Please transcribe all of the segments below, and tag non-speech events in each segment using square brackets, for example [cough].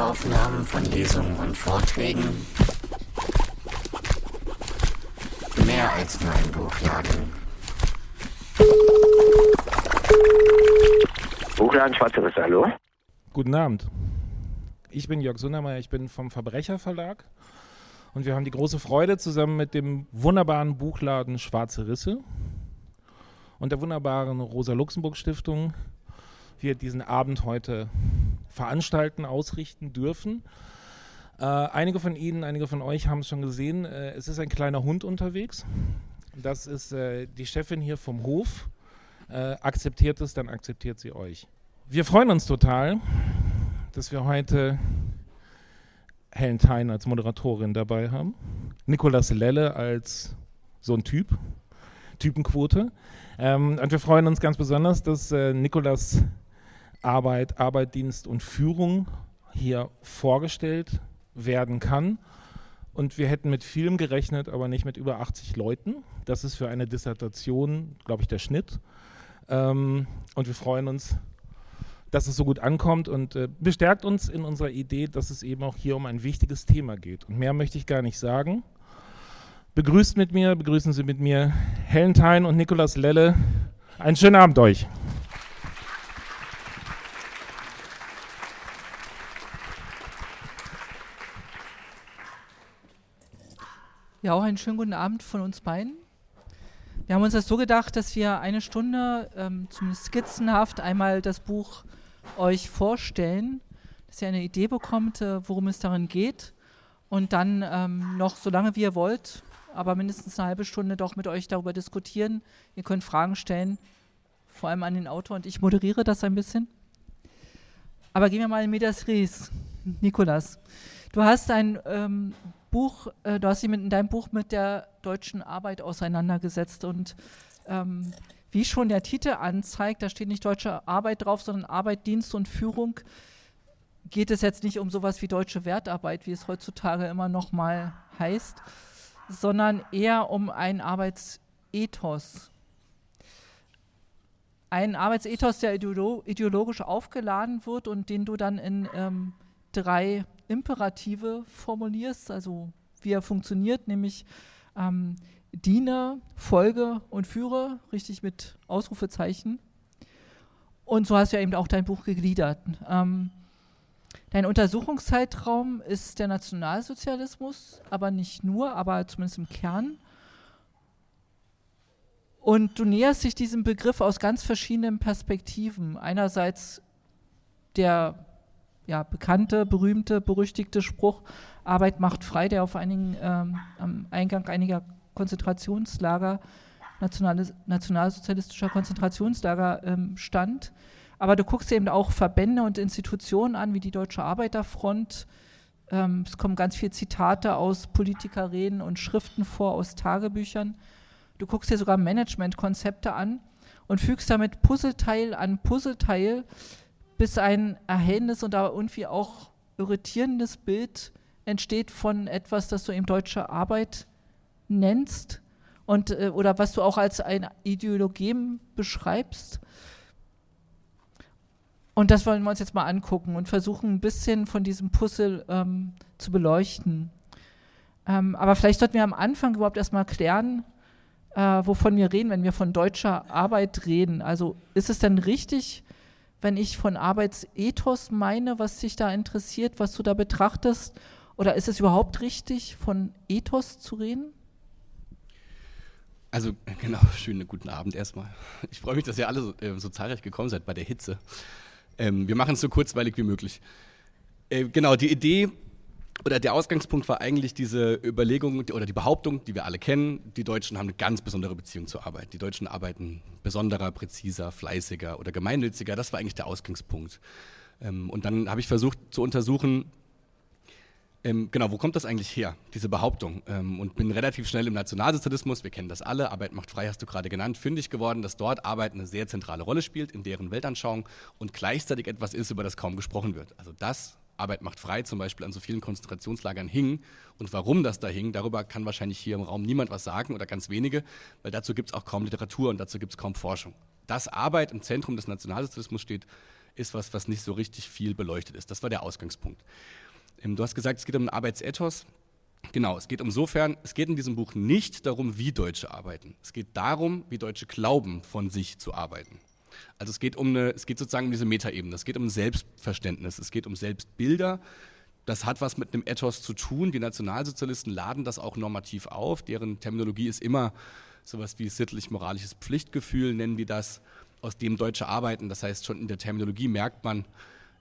Audioaufnahmen von Lesungen und Vorträgen. Mehr als nur ein Buchladen. Buchladen Schwarze Risse, hallo? Guten Abend. Ich bin Jörg Sundermeier, ich bin vom Verbrecherverlag und wir haben die große Freude, zusammen mit dem wunderbaren Buchladen Schwarze Risse und der wunderbaren Rosa-Luxemburg-Stiftung wir diesen Abend heute veranstalten, ausrichten dürfen. Äh, einige von Ihnen, einige von euch haben es schon gesehen. Äh, es ist ein kleiner Hund unterwegs. Das ist äh, die Chefin hier vom Hof. Äh, akzeptiert es, dann akzeptiert sie euch. Wir freuen uns total, dass wir heute Helen Thein als Moderatorin dabei haben, Nikolas Lelle als so ein Typ, Typenquote. Ähm, und wir freuen uns ganz besonders, dass äh, Nikolas Arbeit, Arbeit, Dienst und Führung hier vorgestellt werden kann. Und wir hätten mit vielem gerechnet, aber nicht mit über 80 Leuten. Das ist für eine Dissertation, glaube ich, der Schnitt. Ähm, und wir freuen uns, dass es so gut ankommt und äh, bestärkt uns in unserer Idee, dass es eben auch hier um ein wichtiges Thema geht. Und mehr möchte ich gar nicht sagen. Begrüßt mit mir, begrüßen Sie mit mir Helen Thein und Nikolaus Lelle. Einen schönen Abend euch. Ja, auch einen schönen guten Abend von uns beiden. Wir haben uns das so gedacht, dass wir eine Stunde, ähm, zumindest skizzenhaft, einmal das Buch euch vorstellen, dass ihr eine Idee bekommt, äh, worum es darin geht. Und dann ähm, noch, solange wie ihr wollt, aber mindestens eine halbe Stunde doch mit euch darüber diskutieren. Ihr könnt Fragen stellen, vor allem an den Autor und ich moderiere das ein bisschen. Aber gehen wir mal in Medias Res. Nikolas, du hast ein ähm, Buch, äh, du hast dich mit, in deinem Buch mit der deutschen Arbeit auseinandergesetzt und ähm, wie schon der Titel anzeigt, da steht nicht deutsche Arbeit drauf, sondern Arbeit, Dienst und Führung, geht es jetzt nicht um sowas wie deutsche Wertarbeit, wie es heutzutage immer noch mal heißt, sondern eher um ein Arbeitsethos. Ein Arbeitsethos, der ideologisch aufgeladen wird und den du dann in ähm, drei Imperative formulierst, also wie er funktioniert, nämlich ähm, diene, folge und führe, richtig mit Ausrufezeichen. Und so hast du ja eben auch dein Buch gegliedert. Ähm, dein Untersuchungszeitraum ist der Nationalsozialismus, aber nicht nur, aber zumindest im Kern. Und du näherst dich diesem Begriff aus ganz verschiedenen Perspektiven. Einerseits der ja, bekannte, berühmte, berüchtigte Spruch, Arbeit macht frei, der auf einigen, ähm, am Eingang einiger Konzentrationslager, nationalsozialistischer Konzentrationslager ähm, stand. Aber du guckst eben auch Verbände und Institutionen an, wie die Deutsche Arbeiterfront. Ähm, es kommen ganz viele Zitate aus Politikerreden und Schriften vor, aus Tagebüchern. Du guckst dir sogar Managementkonzepte an und fügst damit Puzzleteil an Puzzleteil, bis ein erhellendes und aber irgendwie auch irritierendes Bild entsteht von etwas, das du eben deutsche Arbeit nennst und äh, oder was du auch als ein Ideologem beschreibst. Und das wollen wir uns jetzt mal angucken und versuchen ein bisschen von diesem Puzzle ähm, zu beleuchten. Ähm, aber vielleicht sollten wir am Anfang überhaupt erstmal klären, äh, wovon wir reden, wenn wir von deutscher Arbeit reden. Also ist es denn richtig, wenn ich von Arbeitsethos meine, was dich da interessiert, was du da betrachtest? Oder ist es überhaupt richtig, von Ethos zu reden? Also genau, schönen guten Abend erstmal. Ich freue mich, dass ihr alle so, äh, so zahlreich gekommen seid bei der Hitze. Ähm, wir machen es so kurzweilig wie möglich. Äh, genau, die Idee oder der Ausgangspunkt war eigentlich diese Überlegung oder die Behauptung, die wir alle kennen, die Deutschen haben eine ganz besondere Beziehung zur Arbeit. Die Deutschen arbeiten besonderer, präziser, fleißiger oder gemeinnütziger. Das war eigentlich der Ausgangspunkt. Ähm, und dann habe ich versucht zu untersuchen, ähm, genau, wo kommt das eigentlich her, diese Behauptung? Ähm, und bin relativ schnell im Nationalsozialismus, wir kennen das alle, Arbeit macht frei, hast du gerade genannt, fündig geworden, dass dort Arbeit eine sehr zentrale Rolle spielt in deren Weltanschauung und gleichzeitig etwas ist, über das kaum gesprochen wird. Also das Arbeit macht frei zum Beispiel an so vielen Konzentrationslagern hing. Und warum das da hing, darüber kann wahrscheinlich hier im Raum niemand was sagen oder ganz wenige, weil dazu gibt es auch kaum Literatur und dazu gibt es kaum Forschung. Dass Arbeit im Zentrum des Nationalsozialismus steht, ist was, was nicht so richtig viel beleuchtet ist. Das war der Ausgangspunkt. Ähm, du hast gesagt, es geht um einen Arbeitsethos. Genau, es geht insofern, es geht in diesem Buch nicht darum, wie Deutsche arbeiten. Es geht darum, wie Deutsche glauben, von sich zu arbeiten. Also es geht um eine, es geht sozusagen um diese Metaebene, es geht um Selbstverständnis, es geht um Selbstbilder. Das hat was mit einem Ethos zu tun. Die Nationalsozialisten laden das auch normativ auf. Deren Terminologie ist immer sowas wie sittlich-moralisches Pflichtgefühl, nennen die das, aus dem Deutsche arbeiten. Das heißt, schon in der Terminologie merkt man,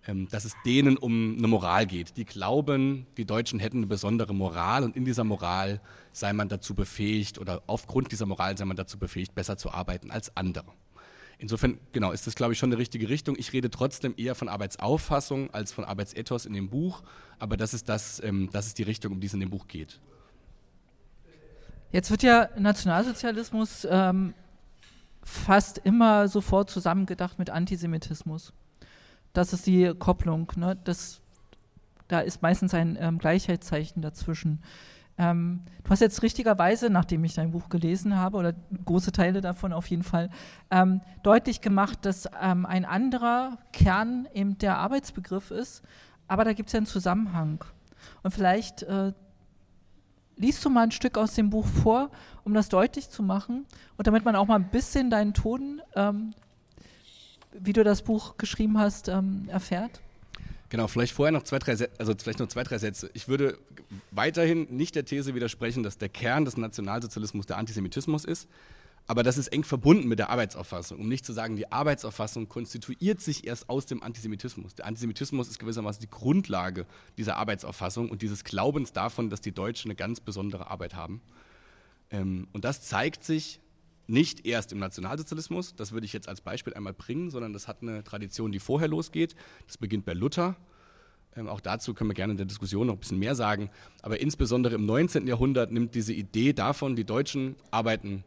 ähm, dass es denen um eine Moral geht. Die glauben, die Deutschen hätten eine besondere Moral und in dieser Moral sei man dazu befähigt oder aufgrund dieser Moral sei man dazu befähigt, besser zu arbeiten als andere. Insofern, genau, ist das, glaube ich, schon eine richtige Richtung. Ich rede trotzdem eher von Arbeitsauffassung als von Arbeitsethos in dem Buch, aber das ist, das, ähm, das ist die Richtung, um die es in dem Buch geht. Jetzt wird ja Nationalsozialismus ähm, fast immer sofort zusammengedacht mit Antisemitismus. Das ist die Kopplung. Ne? Das, da ist meistens ein ähm, Gleichheitszeichen dazwischen. Ähm, du hast jetzt richtigerweise, nachdem ich dein Buch gelesen habe, oder große Teile davon auf jeden Fall, ähm, deutlich gemacht, dass ähm, ein anderer Kern eben der Arbeitsbegriff ist, aber da gibt es ja einen Zusammenhang. Und vielleicht äh, liest du mal ein Stück aus dem Buch vor, um das deutlich zu machen und damit man auch mal ein bisschen deinen Ton, ähm, wie du das Buch geschrieben hast, ähm, erfährt. Genau, vielleicht vorher noch zwei, drei Sätze, also vielleicht noch zwei, drei Sätze. Ich würde weiterhin nicht der These widersprechen, dass der Kern des Nationalsozialismus der Antisemitismus ist, aber das ist eng verbunden mit der Arbeitsauffassung. Um nicht zu sagen, die Arbeitsauffassung konstituiert sich erst aus dem Antisemitismus. Der Antisemitismus ist gewissermaßen die Grundlage dieser Arbeitsauffassung und dieses Glaubens davon, dass die Deutschen eine ganz besondere Arbeit haben. Ähm, und das zeigt sich nicht erst im Nationalsozialismus, das würde ich jetzt als Beispiel einmal bringen, sondern das hat eine Tradition, die vorher losgeht. Das beginnt bei Luther. Ähm, auch dazu können wir gerne in der Diskussion noch ein bisschen mehr sagen. Aber insbesondere im 19. Jahrhundert nimmt diese Idee davon, die Deutschen arbeiten,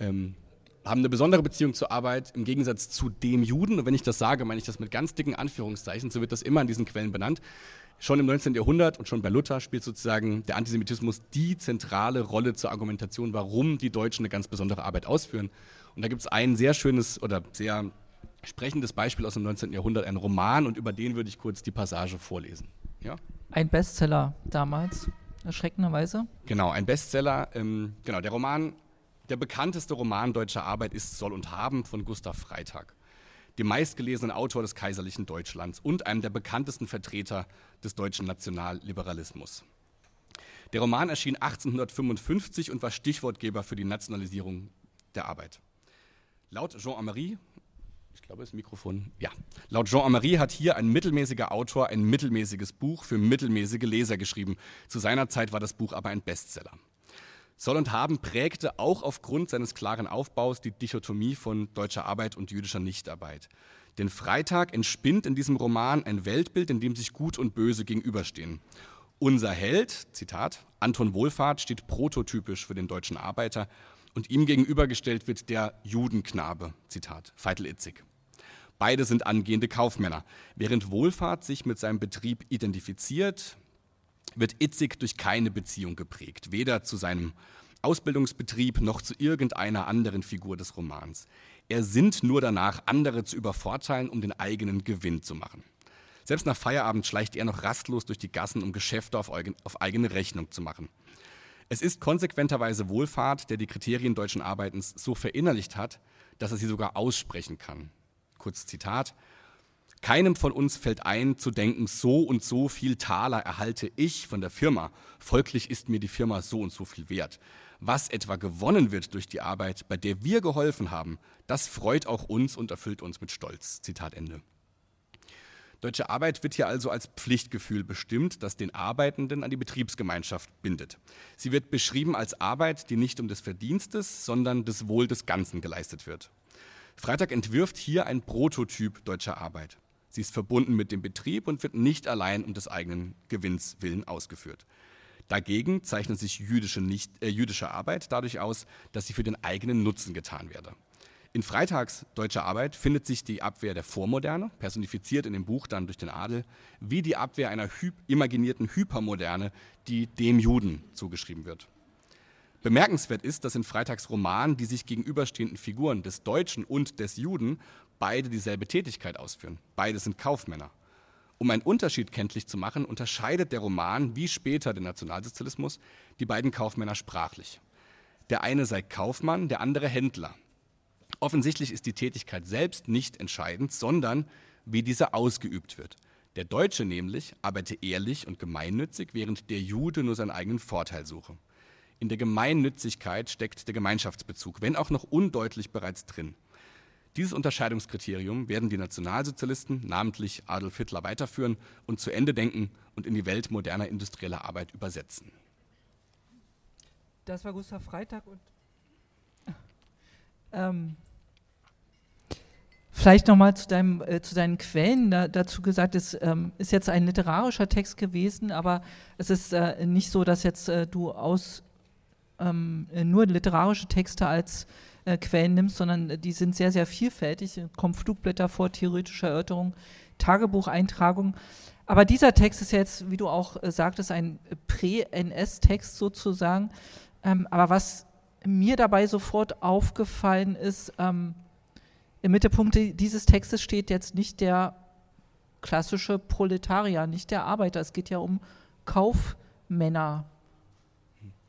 ähm, haben eine besondere Beziehung zur Arbeit im Gegensatz zu dem Juden. Und wenn ich das sage, meine ich das mit ganz dicken Anführungszeichen. So wird das immer in diesen Quellen benannt schon im 19. Jahrhundert und schon bei Luther spielt sozusagen der Antisemitismus die zentrale Rolle zur Argumentation, warum die Deutschen eine ganz besondere Arbeit ausführen. Und da gibt es ein sehr schönes oder sehr sprechendes Beispiel aus dem 19. Jahrhundert, ein Roman, und über den würde ich kurz die Passage vorlesen. Ja? Ein Bestseller damals, erschreckenderweise. Genau, ein Bestseller. Ähm, genau, der Roman, der bekannteste Roman deutscher Arbeit ist Soll und Haben von Gustav Freitag dem meistgelesenen Autor des kaiserlichen Deutschlands und einem der bekanntesten Vertreter des deutschen Nationalliberalismus. Der Roman erschien 1855 und war Stichwortgeber für die Nationalisierung der Arbeit. Laut Jean Amery, ich glaube, das Mikrofon, ja. Laut Jean Amery hat hier ein mittelmäßiger Autor ein mittelmäßiges Buch für mittelmäßige Leser geschrieben. Zu seiner Zeit war das Buch aber ein Bestseller. Soll und Haben prägte auch aufgrund seines klaren Aufbaus die Dichotomie von deutscher Arbeit und jüdischer Nichtarbeit. Denn Freitag entspinnt in diesem Roman ein Weltbild, in dem sich Gut und Böse gegenüberstehen. Unser Held, Zitat, Anton Wohlfahrt, steht prototypisch für den deutschen Arbeiter und ihm gegenübergestellt wird der Judenknabe, Zitat, Feitel Itzig. Beide sind angehende Kaufmänner. Während Wohlfahrt sich mit seinem Betrieb identifiziert, wird Itzig durch keine Beziehung geprägt, weder zu seinem Ausbildungsbetrieb noch zu irgendeiner anderen Figur des Romans. Er sinnt nur danach, andere zu übervorteilen, um den eigenen Gewinn zu machen. Selbst nach Feierabend schleicht er noch rastlos durch die Gassen, um Geschäfte auf, eigene Rechnung zu machen. Es ist konsequenterweise Wohlfahrt, der die Kriterien deutschen Arbeitens so verinnerlicht hat, dass er sie sogar aussprechen kann. Kurz Zitat. Keinem von uns fällt ein, zu denken, so und so viel Taler erhalte ich von der Firma. Folglich ist mir die Firma so und so viel wert. Was etwa gewonnen wird durch die Arbeit, bei der wir geholfen haben, das freut auch uns und erfüllt uns mit Stolz. Zitat Ende. Deutsche Arbeit wird hier also als Pflichtgefühl bestimmt, das den Arbeitenden an die Betriebsgemeinschaft bindet. Sie wird beschrieben als Arbeit, die nicht um des Verdienstes, sondern des Wohl des Ganzen geleistet wird. Freitag entwirft hier ein Prototyp deutscher Arbeit. Sie ist verbunden mit dem Betrieb und wird nicht allein um des eigenen Gewinns willen ausgeführt. Dagegen zeichnet sich jüdische, nicht, äh, jüdische Arbeit dadurch aus, dass sie für den eigenen Nutzen getan werde. In Freitags deutscher Arbeit findet sich die Abwehr der Vormoderne, personifiziert in dem Buch dann durch den Adel, wie die Abwehr einer hy imaginierten Hypermoderne, die dem Juden zugeschrieben wird. Bemerkenswert ist, dass in Freitags Roman die sich gegenüberstehenden Figuren des Deutschen und des Juden beide dieselbe Tätigkeit ausführen. Beide sind Kaufmänner. Um einen Unterschied kenntlich zu machen, unterscheidet der Roman, wie später der Nationalsozialismus, die beiden Kaufmänner sprachlich. Der eine sei Kaufmann, der andere Händler. Offensichtlich ist die Tätigkeit selbst nicht entscheidend, sondern wie diese ausgeübt wird. Der Deutsche nämlich arbeite ehrlich und gemeinnützig, während der Jude nur seinen eigenen Vorteil suche. In der Gemeinnützigkeit steckt der Gemeinschaftsbezug, wenn auch noch undeutlich bereits drin. Dieses Unterscheidungskriterium werden die Nationalsozialisten, namentlich Adolf Hitler, weiterführen und zu Ende denken und in die Welt moderner industrieller Arbeit übersetzen. Das war Gustav Freitag und ähm, vielleicht nochmal zu, äh, zu deinen Quellen da, dazu gesagt, es ähm, ist jetzt ein literarischer Text gewesen, aber es ist äh, nicht so, dass jetzt äh, du aus ähm, nur literarische Texte als äh, Quellen nimmst, sondern die sind sehr, sehr vielfältig. Es kommen Flugblätter vor, theoretische Erörterungen, Tagebucheintragungen. Aber dieser Text ist jetzt, wie du auch äh, sagtest, ein Prä-NS-Text sozusagen. Ähm, aber was mir dabei sofort aufgefallen ist, ähm, im Mittelpunkt dieses Textes steht jetzt nicht der klassische Proletarier, nicht der Arbeiter. Es geht ja um Kaufmänner.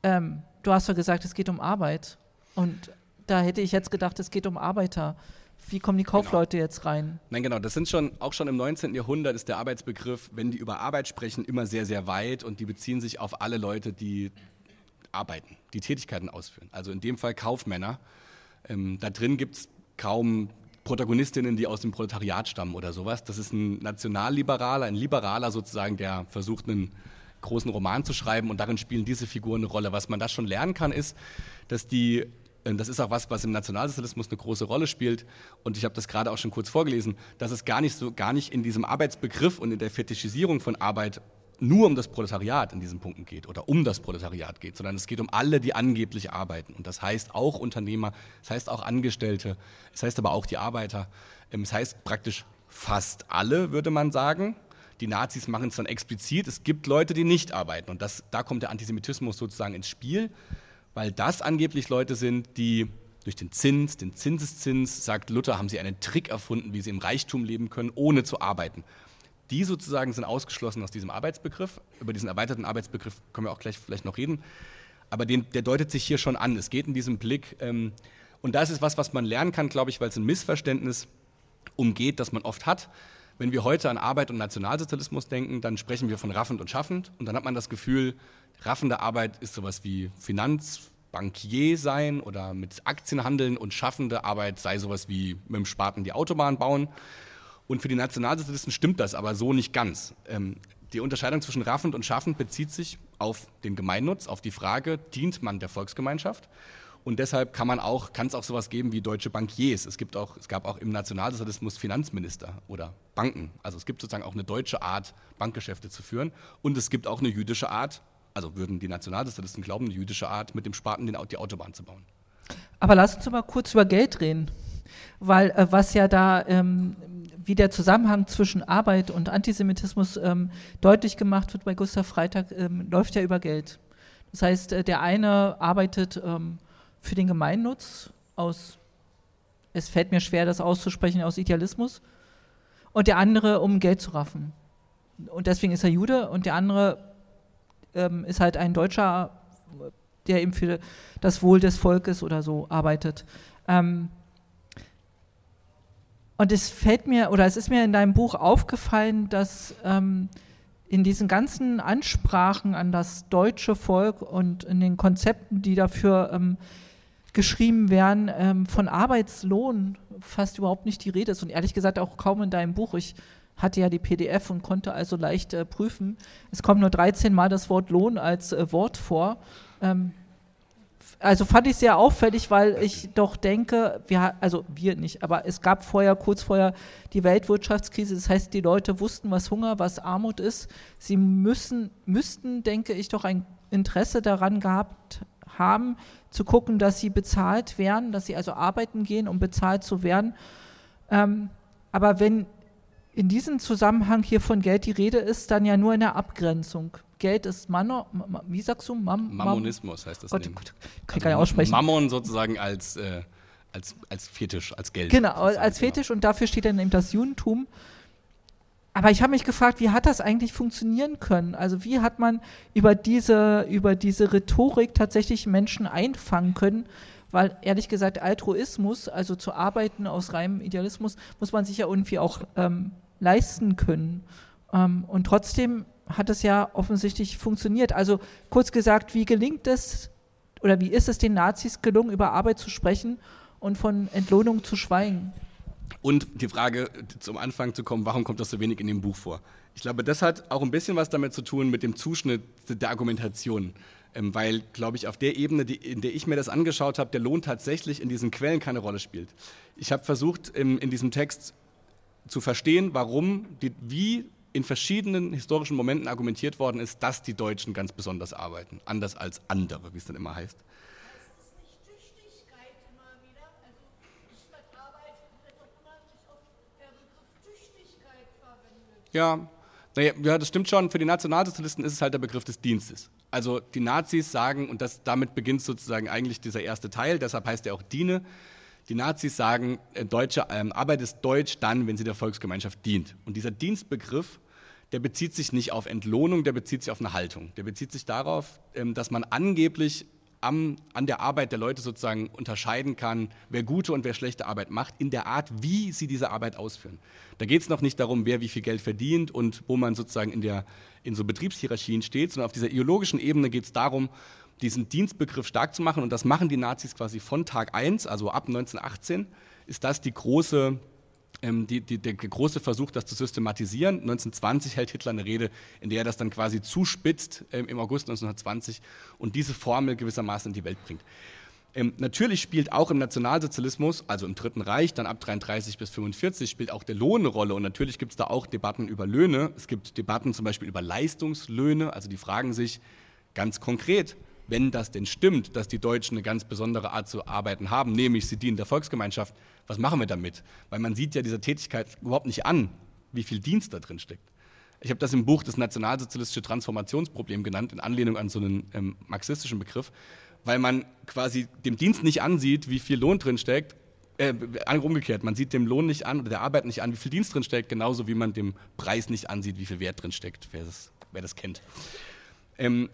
Ähm, du hast ja gesagt, es geht um Arbeit. Und da hätte ich jetzt gedacht, es geht um Arbeiter. Wie kommen die Kaufleute genau. jetzt rein? Nein, genau. Das sind schon, auch schon im 19. Jahrhundert ist der Arbeitsbegriff, wenn die über Arbeit sprechen, immer sehr, sehr weit und die beziehen sich auf alle Leute, die arbeiten, die Tätigkeiten ausführen. Also in dem Fall Kaufmänner. Ähm, da drin gibt es kaum Protagonistinnen, die aus dem Proletariat stammen oder sowas. Das ist ein Nationalliberaler, ein Liberaler sozusagen, der versucht, einen großen Roman zu schreiben und darin spielen diese Figuren eine Rolle. Was man da schon lernen kann, ist, dass die das ist auch was, was im Nationalsozialismus eine große Rolle spielt. Und ich habe das gerade auch schon kurz vorgelesen, dass es gar nicht so, gar nicht in diesem Arbeitsbegriff und in der Fetischisierung von Arbeit nur um das Proletariat in diesen Punkten geht oder um das Proletariat geht, sondern es geht um alle, die angeblich arbeiten. Und das heißt auch Unternehmer, das heißt auch Angestellte, es das heißt aber auch die Arbeiter. Ähm, es heißt praktisch fast alle, würde man sagen. Die Nazis machen es dann explizit. Es gibt Leute, die nicht arbeiten. Und das, da kommt der Antisemitismus sozusagen ins Spiel, weil das angeblich Leute sind, die durch den Zins, den Zinseszins, sagt Luther, haben sie einen Trick erfunden, wie sie im Reichtum leben können, ohne zu arbeiten. Die sozusagen sind ausgeschlossen aus diesem Arbeitsbegriff. Über diesen erweiterten Arbeitsbegriff können wir auch gleich vielleicht noch reden. Aber den, der deutet sich hier schon an. Es geht in diesem Blick. Ähm, und das ist was, was man lernen kann, glaube ich, weil es ein Missverständnis umgeht, das man oft hat. Wenn wir heute an Arbeit und Nationalsozialismus denken, dann sprechen wir von raffend und schaffend. Und dann hat man das Gefühl, raffende Arbeit ist sowas wie Finanzbankier sein oder mit Aktien handeln und schaffende Arbeit sei sowas wie mit dem Spaten die Autobahn bauen. Und für die Nationalsozialisten stimmt das aber so nicht ganz. Ähm, die Unterscheidung zwischen raffend und schaffend bezieht sich auf den Gemeinnutz, auf die Frage, dient man der Volksgemeinschaft? Und deshalb kann man auch, kann es auch sowas geben wie deutsche Bankiers. Es gibt auch, es gab auch im Nationalsozialismus Finanzminister oder Banken. Also es gibt sozusagen auch eine deutsche Art, Bankgeschäfte zu führen. Und es gibt auch eine jüdische Art, also würden die Nationalsozialisten glauben, eine jüdische Art, mit dem Spaten die Autobahn zu bauen. Aber lass uns mal kurz über Geld reden. Weil äh, was ja da, ähm, wie der Zusammenhang zwischen Arbeit und Antisemitismus ähm, deutlich gemacht wird bei Gustav Freitag, ähm, läuft ja über Geld. Das heißt, äh, der eine arbeitet ähm, für den Gemeinnutz aus, es fällt mir schwer, das auszusprechen, aus Idealismus, und der andere, um Geld zu raffen. Und deswegen ist er Jude und der andere ähm, ist halt ein Deutscher, der eben für das Wohl des Volkes oder so arbeitet. Ähm, und es fällt mir, oder es ist mir in deinem Buch aufgefallen, dass ähm, in diesen ganzen Ansprachen an das deutsche Volk und in den Konzepten, die dafür ähm, geschrieben werden, ähm, von Arbeitslohn fast überhaupt nicht die Rede ist und ehrlich gesagt auch kaum in deinem Buch. Ich hatte ja die PDF und konnte also leicht äh, prüfen. Es kommt nur 13 Mal das Wort Lohn als äh, Wort vor. Ähm, also fand ich sehr auffällig, weil ich doch denke, wir, also wir nicht, aber es gab vorher, kurz vorher die Weltwirtschaftskrise. Das heißt, die Leute wussten, was Hunger, was Armut ist. Sie müssen, müssten, denke ich, doch ein Interesse daran gehabt haben, zu gucken, dass sie bezahlt werden, dass sie also arbeiten gehen, um bezahlt zu werden. Ähm, aber wenn in diesem Zusammenhang hier von Geld die Rede ist, dann ja nur in der Abgrenzung. Geld ist Manno, wie sagst du? Mam, Mammonismus heißt das. Gott, in Gott, kann ich gar nicht aussprechen. Mammon sozusagen als, äh, als, als Fetisch, als Geld. Genau, als genau. Fetisch und dafür steht dann eben das Judentum. Aber ich habe mich gefragt, wie hat das eigentlich funktionieren können? Also wie hat man über diese, über diese Rhetorik tatsächlich Menschen einfangen können? Weil ehrlich gesagt, Altruismus, also zu arbeiten aus reinem Idealismus, muss man sich ja irgendwie auch ähm, leisten können. Ähm, und trotzdem hat es ja offensichtlich funktioniert. Also kurz gesagt, wie gelingt es oder wie ist es den Nazis gelungen, über Arbeit zu sprechen und von Entlohnung zu schweigen? Und die Frage zum Anfang zu kommen, warum kommt das so wenig in dem Buch vor? Ich glaube, das hat auch ein bisschen was damit zu tun mit dem Zuschnitt der Argumentation. Ähm, weil, glaube ich, auf der Ebene, in der ich mir das angeschaut habe, der Lohn tatsächlich in diesen Quellen keine Rolle spielt. Ich habe versucht, in diesem Text zu verstehen, warum, wie in verschiedenen historischen Momenten argumentiert worden ist, dass die Deutschen ganz besonders arbeiten. Anders als andere, wie es dann immer heißt. ist nicht Tüchtigkeit immer wieder. Also statt Arbeit wird doch unheimlich oft der Begriff Tüchtigkeit verwendet. Ja, naja, ja, das stimmt schon. Für die Nationalsozialisten ist es halt der Begriff des Dienstes. Also die Nazis sagen, und das, damit beginnt sozusagen eigentlich dieser erste Teil, deshalb heißt er auch Diene. Die Nazis sagen, äh, deutsche ähm, Arbeit ist deutsch dann, wenn sie der Volksgemeinschaft dient. Und dieser Dienstbegriff, der bezieht sich nicht auf Entlohnung, der bezieht sich auf eine Haltung. Der bezieht sich darauf, ähm, dass man angeblich am, an der Arbeit der Leute sozusagen unterscheiden kann, wer gute und wer schlechte Arbeit macht, in der Art, wie sie diese Arbeit ausführen. Da geht es noch nicht darum, wer wie viel Geld verdient und wo man sozusagen in, der, in so Betriebshierarchien steht, sondern auf dieser ideologischen Ebene geht es darum, diesen Dienstbegriff stark zu machen. Und das machen die Nazis quasi von Tag 1, also ab 1918, ist das die große ähm, die, die, der große Versuch, das zu systematisieren. 1920 hält Hitler eine Rede, in der er das dann quasi zuspitzt ähm, im August 1920 und diese Formel gewissermaßen in die Welt bringt. Ähm, natürlich spielt auch im Nationalsozialismus, also im Dritten Reich, dann ab 33 bis 45, spielt auch der Lohn eine Rolle. Und natürlich gibt es da auch Debatten über Löhne. Es gibt Debatten zum Beispiel über Leistungslöhne. Also die fragen sich ganz konkret, wenn das denn stimmt, dass die Deutschen eine ganz besondere Art zu arbeiten haben, nämlich sie dienen der Volksgemeinschaft, was machen wir damit? Weil man sieht ja dieser Tätigkeit überhaupt nicht an, wie viel Dienst da drin steckt. Ich habe das im Buch das nationalsozialistische Transformationsproblem genannt, in Anlehnung an so einen ähm, marxistischen Begriff, weil man quasi dem Dienst nicht ansieht, wie viel Lohn drin steckt, äh, umgekehrt, man sieht dem Lohn nicht an oder der Arbeit nicht an, wie viel Dienst drin steckt, genauso wie man dem Preis nicht ansieht, wie viel Wert drin steckt, wer das, wer das kennt. Ähm,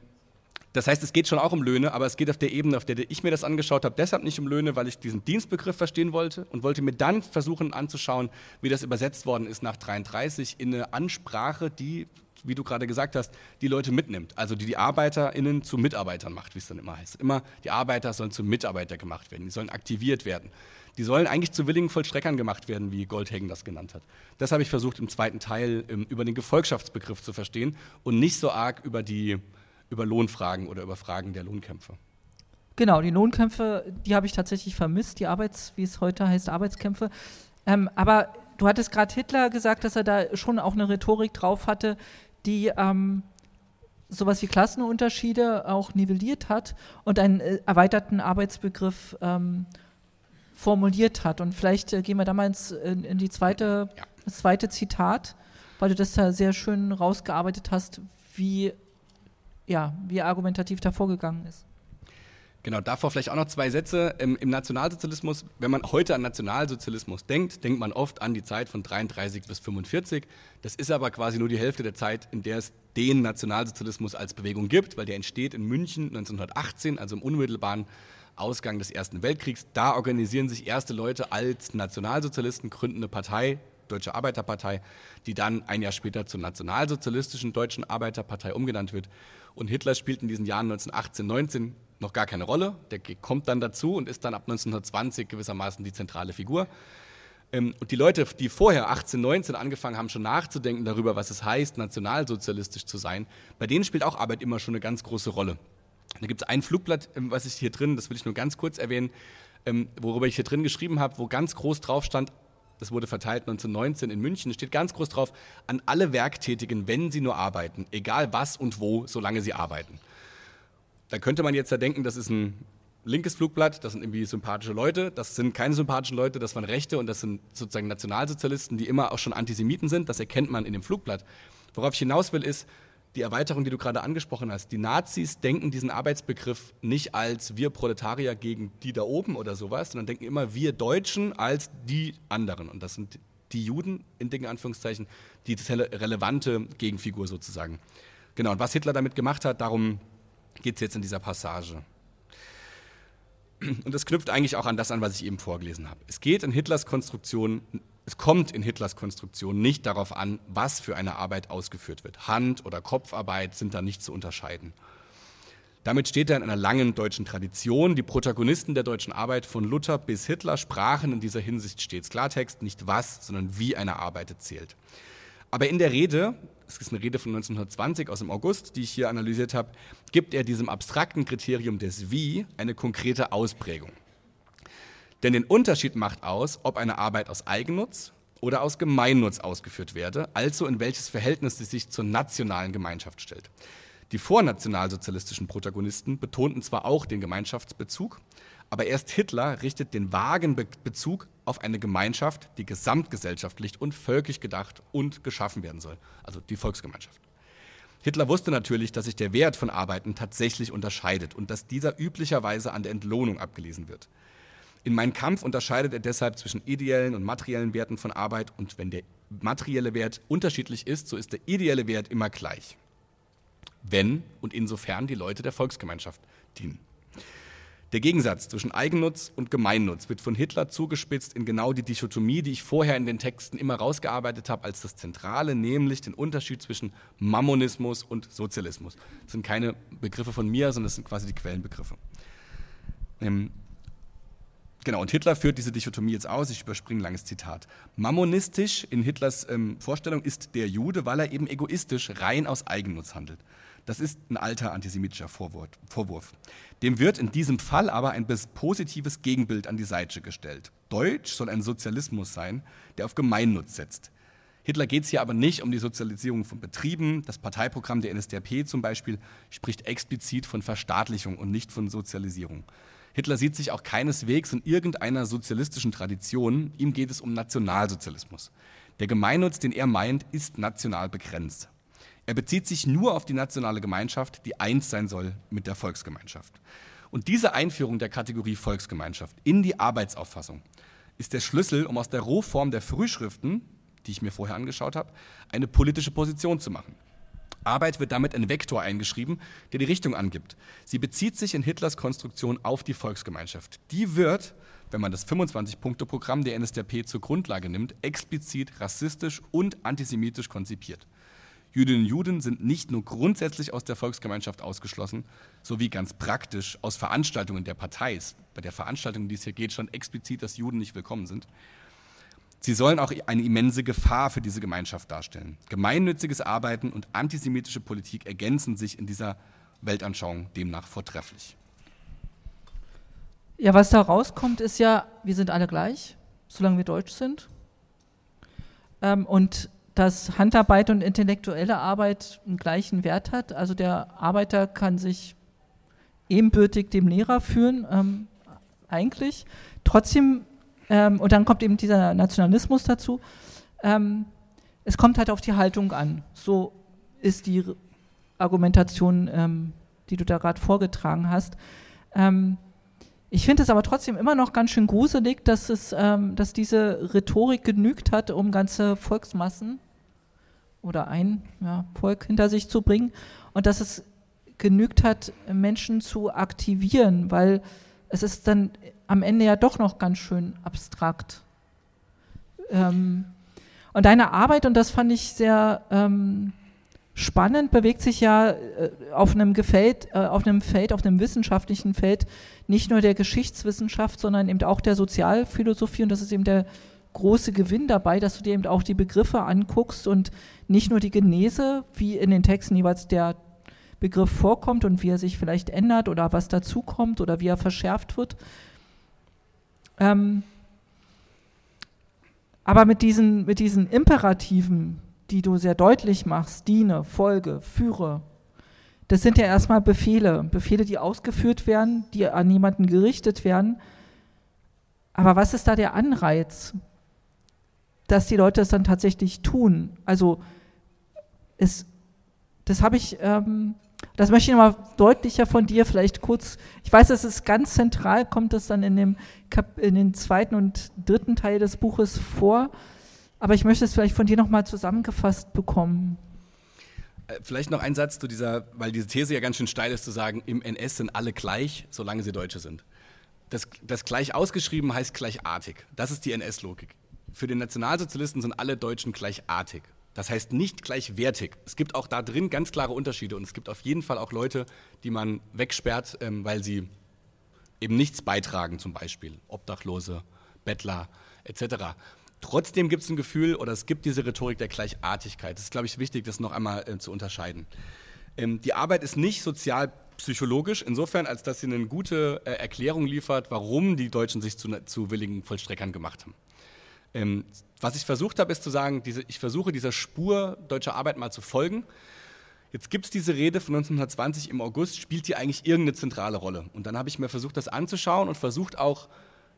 das heißt, es geht schon auch um Löhne, aber es geht auf der Ebene, auf der ich mir das angeschaut habe, deshalb nicht um Löhne, weil ich diesen Dienstbegriff verstehen wollte und wollte mir dann versuchen anzuschauen, wie das übersetzt worden ist nach 33 in eine Ansprache, die, wie du gerade gesagt hast, die Leute mitnimmt. Also die die ArbeiterInnen zu Mitarbeitern macht, wie es dann immer heißt. Immer die Arbeiter sollen zu Mitarbeiter gemacht werden, die sollen aktiviert werden. Die sollen eigentlich zu willigen Vollstreckern gemacht werden, wie Goldhagen das genannt hat. Das habe ich versucht im zweiten Teil über den Gefolgschaftsbegriff zu verstehen und nicht so arg über die über Lohnfragen oder über Fragen der Lohnkämpfe. Genau, die Lohnkämpfe, die habe ich tatsächlich vermisst, die Arbeits, wie es heute heißt, Arbeitskämpfe. Ähm, aber du hattest gerade Hitler gesagt, dass er da schon auch eine Rhetorik drauf hatte, die ähm, sowas wie Klassenunterschiede auch nivelliert hat und einen äh, erweiterten Arbeitsbegriff ähm, formuliert hat. Und vielleicht äh, gehen wir da mal ins, in, in die zweite, Ja. das zweite Zitat, weil du das da sehr schön rausgearbeitet hast, wie, ja, wie er argumentativ da vorgegangen ist. Genau, davor vielleicht auch noch zwei Sätze. Im, Im Nationalsozialismus, wenn man heute an Nationalsozialismus denkt, denkt man oft an die Zeit von 33 bis 45. Das ist aber quasi nur die Hälfte der Zeit, in der es den Nationalsozialismus als Bewegung gibt, weil der entsteht in München 1918, also im unmittelbaren Ausgang des Ersten Weltkriegs. Da organisieren sich erste Leute als Nationalsozialisten, gründen eine Partei, Deutsche Arbeiterpartei, die dann ein Jahr später zur Nationalsozialistischen Deutschen Arbeiterpartei umgenannt wird. Und Hitler spielt in diesen Jahren 1918, 19 noch gar keine Rolle. Der kommt dann dazu und ist dann ab 1920 gewissermaßen die zentrale Figur. Ähm, und die Leute, die vorher 18, 19 angefangen haben, schon nachzudenken darüber, was es heißt, nationalsozialistisch zu sein, bei denen spielt auch Arbeit immer schon eine ganz große Rolle. Da gibt es ein Flugblatt, ähm, was ich hier drin, das will ich nur ganz kurz erwähnen, ähm, worüber ich hier drin geschrieben habe, wo ganz groß drauf stand, das wurde verteilt 1919 in München, steht ganz groß drauf, an alle Werktätigen, wenn sie nur arbeiten, egal was und wo, solange sie arbeiten. Da könnte man jetzt ja denken, das ist ein linkes Flugblatt, das sind irgendwie sympathische Leute, das sind keine sympathischen Leute, das waren Rechte und das sind sozusagen Nationalsozialisten, die immer auch schon Antisemiten sind, das erkennt man in dem Flugblatt. Worauf ich hinaus will, ist, die Erweiterung, die du gerade angesprochen hast, die Nazis denken diesen Arbeitsbegriff nicht als wir Proletarier gegen die da oben oder sowas, sondern denken immer wir Deutschen als die anderen. Und das sind die Juden, in dicken Anführungszeichen, die relevante Gegenfigur sozusagen. Genau, und was Hitler damit gemacht hat, darum geht es jetzt in dieser Passage. Und das knüpft eigentlich auch an das an, was ich eben vorgelesen habe. Es geht in Hitlers Konstruktion es kommt in Hitlers Konstruktion nicht darauf an, was für eine Arbeit ausgeführt wird. Hand- oder Kopfarbeit sind da nicht zu unterscheiden. Damit steht er in einer langen deutschen Tradition. Die Protagonisten der deutschen Arbeit von Luther bis Hitler sprachen in dieser Hinsicht stets Klartext, nicht was, sondern wie eine Arbeit zählt. Aber in der Rede, es ist eine Rede von 1920 aus dem August, die ich hier analysiert habe, gibt er diesem abstrakten Kriterium des Wie eine konkrete Ausprägung. Denn den Unterschied macht aus, ob eine Arbeit aus Eigennutz oder aus Gemeinnutz ausgeführt werde, also in welches Verhältnis sie sich zur nationalen Gemeinschaft stellt. Die vornationalsozialistischen Protagonisten betonten zwar auch den Gemeinschaftsbezug, aber erst Hitler richtet den vagen Be Bezug auf eine Gemeinschaft, die gesamtgesellschaftlich und völkisch gedacht und geschaffen werden soll, also die Volksgemeinschaft. Hitler wusste natürlich, dass sich der Wert von Arbeiten tatsächlich unterscheidet und dass dieser üblicherweise an der Entlohnung abgelesen wird. In meinem Kampf unterscheidet er deshalb zwischen ideellen und materiellen Werten von Arbeit und wenn der materielle Wert unterschiedlich ist, so ist der ideelle Wert immer gleich. Wenn und insofern die Leute der Volksgemeinschaft dienen. Der Gegensatz zwischen Eigennutz und Gemeinnutz wird von Hitler zugespitzt in genau die Dichotomie, die ich vorher in den Texten immer rausgearbeitet habe, als das Zentrale, nämlich den Unterschied zwischen Mammonismus und Sozialismus. Das sind keine Begriffe von mir, sondern das sind quasi die Quellenbegriffe. Ähm, Genau, und Hitler führt diese Dichotomie jetzt aus. Ich überspringe ein langes Zitat. Mammonistisch in Hitlers ähm, Vorstellung ist der Jude, weil er eben egoistisch rein aus Eigennutz handelt. Das ist ein alter antisemitischer Vorwurf. Dem wird in diesem Fall aber ein positives Gegenbild an die Seite gestellt. Deutsch soll ein Sozialismus sein, der auf Gemeinnutz setzt. Hitler geht es hier aber nicht um die Sozialisierung von Betrieben. Das Parteiprogramm der NSDAP zum Beispiel spricht explizit von Verstaatlichung und nicht von Sozialisierung. Hitler sieht sich auch keineswegs in irgendeiner sozialistischen Tradition. Ihm geht es um Nationalsozialismus. Der Gemeinnutz, den er meint, ist national begrenzt. Er bezieht sich nur auf die nationale Gemeinschaft, die eins sein soll mit der Volksgemeinschaft. Und diese Einführung der Kategorie Volksgemeinschaft in die Arbeitsauffassung ist der Schlüssel, um aus der Rohform der Frühschriften, die ich mir vorher angeschaut habe, eine politische Position zu machen. Arbeit wird damit ein Vektor eingeschrieben, der die Richtung angibt. Sie bezieht sich in Hitlers Konstruktion auf die Volksgemeinschaft. Die wird, wenn man das 25-Punkte-Programm der NSDAP zur Grundlage nimmt, explizit rassistisch und antisemitisch konzipiert. Jüdinnen und Juden sind nicht nur grundsätzlich aus der Volksgemeinschaft ausgeschlossen, sowie ganz praktisch aus Veranstaltungen der Partei. Bei der Veranstaltung, die es hier geht, schon explizit, dass Juden nicht willkommen sind. Sie sollen auch eine immense Gefahr für diese Gemeinschaft darstellen. Gemeinnütziges Arbeiten und antisemitische Politik ergänzen sich in dieser Weltanschauung demnach vortrefflich. Ja, was da rauskommt, ist ja, wir sind alle gleich, solange wir deutsch sind. Ähm, und dass Handarbeit und intellektuelle Arbeit einen gleichen Wert hat. Also der Arbeiter kann sich ebenbürtig dem Lehrer führen, ähm, eigentlich. Trotzdem ähm, und dann kommt eben dieser Nationalismus dazu. Ähm, es kommt halt auf die Haltung an. So ist die Argumentation, ähm, die du da gerade vorgetragen hast. Ähm, ich finde es aber trotzdem immer noch ganz schön gruselig, dass, es, ähm, dass diese Rhetorik genügt hat, um ganze Volksmassen oder ein ja, Volk hinter sich zu bringen und dass es genügt hat, Menschen zu aktivieren, weil es ist dann am Ende ja doch noch ganz schön abstrakt. Ähm, und deine Arbeit, und das fand ich sehr ähm, spannend, bewegt sich ja äh, auf einem Gefeld, äh, auf einem Feld, auf einem wissenschaftlichen Feld, nicht nur der Geschichtswissenschaft, sondern eben auch der Sozialphilosophie. Und das ist eben der große Gewinn dabei, dass du dir eben auch die Begriffe anguckst und nicht nur die Genese, wie in den Texten jeweils der Begriff vorkommt und wie er sich vielleicht ändert oder was dazukommt oder wie er verschärft wird, ähm, aber mit diesen, mit diesen Imperativen, die du sehr deutlich machst, diene, folge, führe, das sind ja erstmal Befehle, Befehle, die ausgeführt werden, die an jemanden gerichtet werden. Aber was ist da der Anreiz, dass die Leute es dann tatsächlich tun? Also es, das habe ich, ähm, das möchte ich nochmal deutlicher von dir vielleicht kurz, ich weiß, das ist ganz zentral, kommt das dann in dem Kap in den zweiten und dritten Teil des Buches vor, aber ich möchte es vielleicht von dir nochmal zusammengefasst bekommen. Äh, Vielleicht noch ein Satz zu dieser, weil diese These ja ganz schön steil ist, zu sagen, im NS sind alle gleich, solange sie Deutsche sind. Das, das gleich ausgeschrieben heißt gleichartig. Das ist die NS-Logik. Für den Nationalsozialisten sind alle Deutschen gleichartig. Das heißt nicht gleichwertig. Es gibt auch da drin ganz klare Unterschiede und es gibt auf jeden Fall auch Leute, die man wegsperrt, ähm, weil sie eben nichts beitragen, zum Beispiel Obdachlose, Bettler etc. Trotzdem gibt es ein Gefühl oder es gibt diese Rhetorik der Gleichartigkeit. Das ist, glaube ich, wichtig, das noch einmal äh, zu unterscheiden. Ähm, die Arbeit ist nicht sozialpsychologisch, insofern, als dass sie eine gute äh, Erklärung liefert, warum die Deutschen sich zu, zu willigen Vollstreckern gemacht haben. Ähm, was ich versucht habe, ist zu sagen, diese, ich versuche dieser Spur deutscher Arbeit mal zu folgen. Jetzt gibt es diese Rede von 1920 im August, spielt die eigentlich irgendeine zentrale Rolle? Und dann habe ich mir versucht, das anzuschauen und versucht auch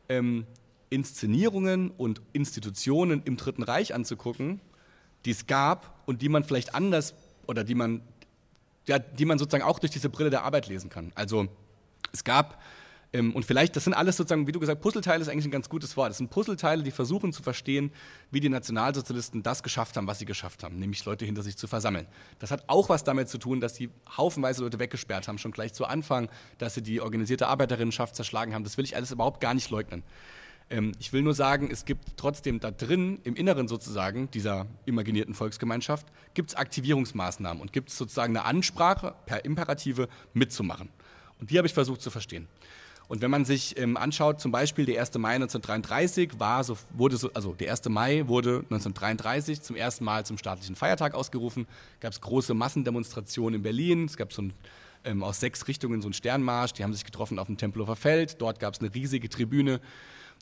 ähm, Inszenierungen und Institutionen im Dritten Reich anzugucken, die es gab und die man vielleicht anders oder die man, ja, die man sozusagen auch durch diese Brille der Arbeit lesen kann. Also es gab und vielleicht, das sind alles sozusagen, wie du gesagt, Puzzleteile ist eigentlich ein ganz gutes Wort. Das sind Puzzleteile, die versuchen zu verstehen, wie die Nationalsozialisten das geschafft haben, was sie geschafft haben, nämlich Leute hinter sich zu versammeln. Das hat auch was damit zu tun, dass sie haufenweise Leute weggesperrt haben, schon gleich zu Anfang, dass sie die organisierte Arbeiterinnenschaft zerschlagen haben. Das will ich alles überhaupt gar nicht leugnen. Ähm, ich will nur sagen, es gibt trotzdem da drin, im Inneren sozusagen, dieser imaginierten Volksgemeinschaft, gibt es Aktivierungsmaßnahmen und gibt es sozusagen eine Ansprache per Imperative mitzumachen. Und die habe ich versucht zu verstehen. Und wenn man sich ähm, anschaut, zum Beispiel der 1. Mai 1933 war so, wurde so, also der 1. Mai wurde 1933 zum ersten Mal zum staatlichen Feiertag ausgerufen. Gab es große Massendemonstrationen in Berlin. Es gab so ein, ähm, aus sechs Richtungen so einen Sternmarsch. Die haben sich getroffen auf dem Tempelhofer Feld. Dort gab es eine riesige Tribüne.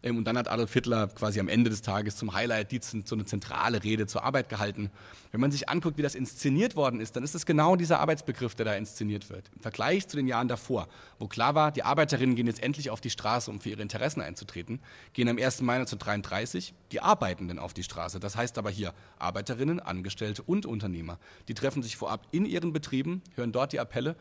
Ähm, und dann hat Adolf Hitler quasi am Ende des Tages zum Highlight die, so eine zentrale Rede zur Arbeit gehalten. Wenn man sich anguckt, wie das inszeniert worden ist, dann ist es genau dieser Arbeitsbegriff, der da inszeniert wird. Im Vergleich zu den Jahren davor, wo klar war, die Arbeiterinnen gehen jetzt endlich auf die Straße, um für ihre Interessen einzutreten, gehen am 1. Mai 1933 die Arbeitenden auf die Straße. Das heißt aber hier Arbeiterinnen, Angestellte und Unternehmer. Die treffen sich vorab in ihren Betrieben, hören dort die Appelle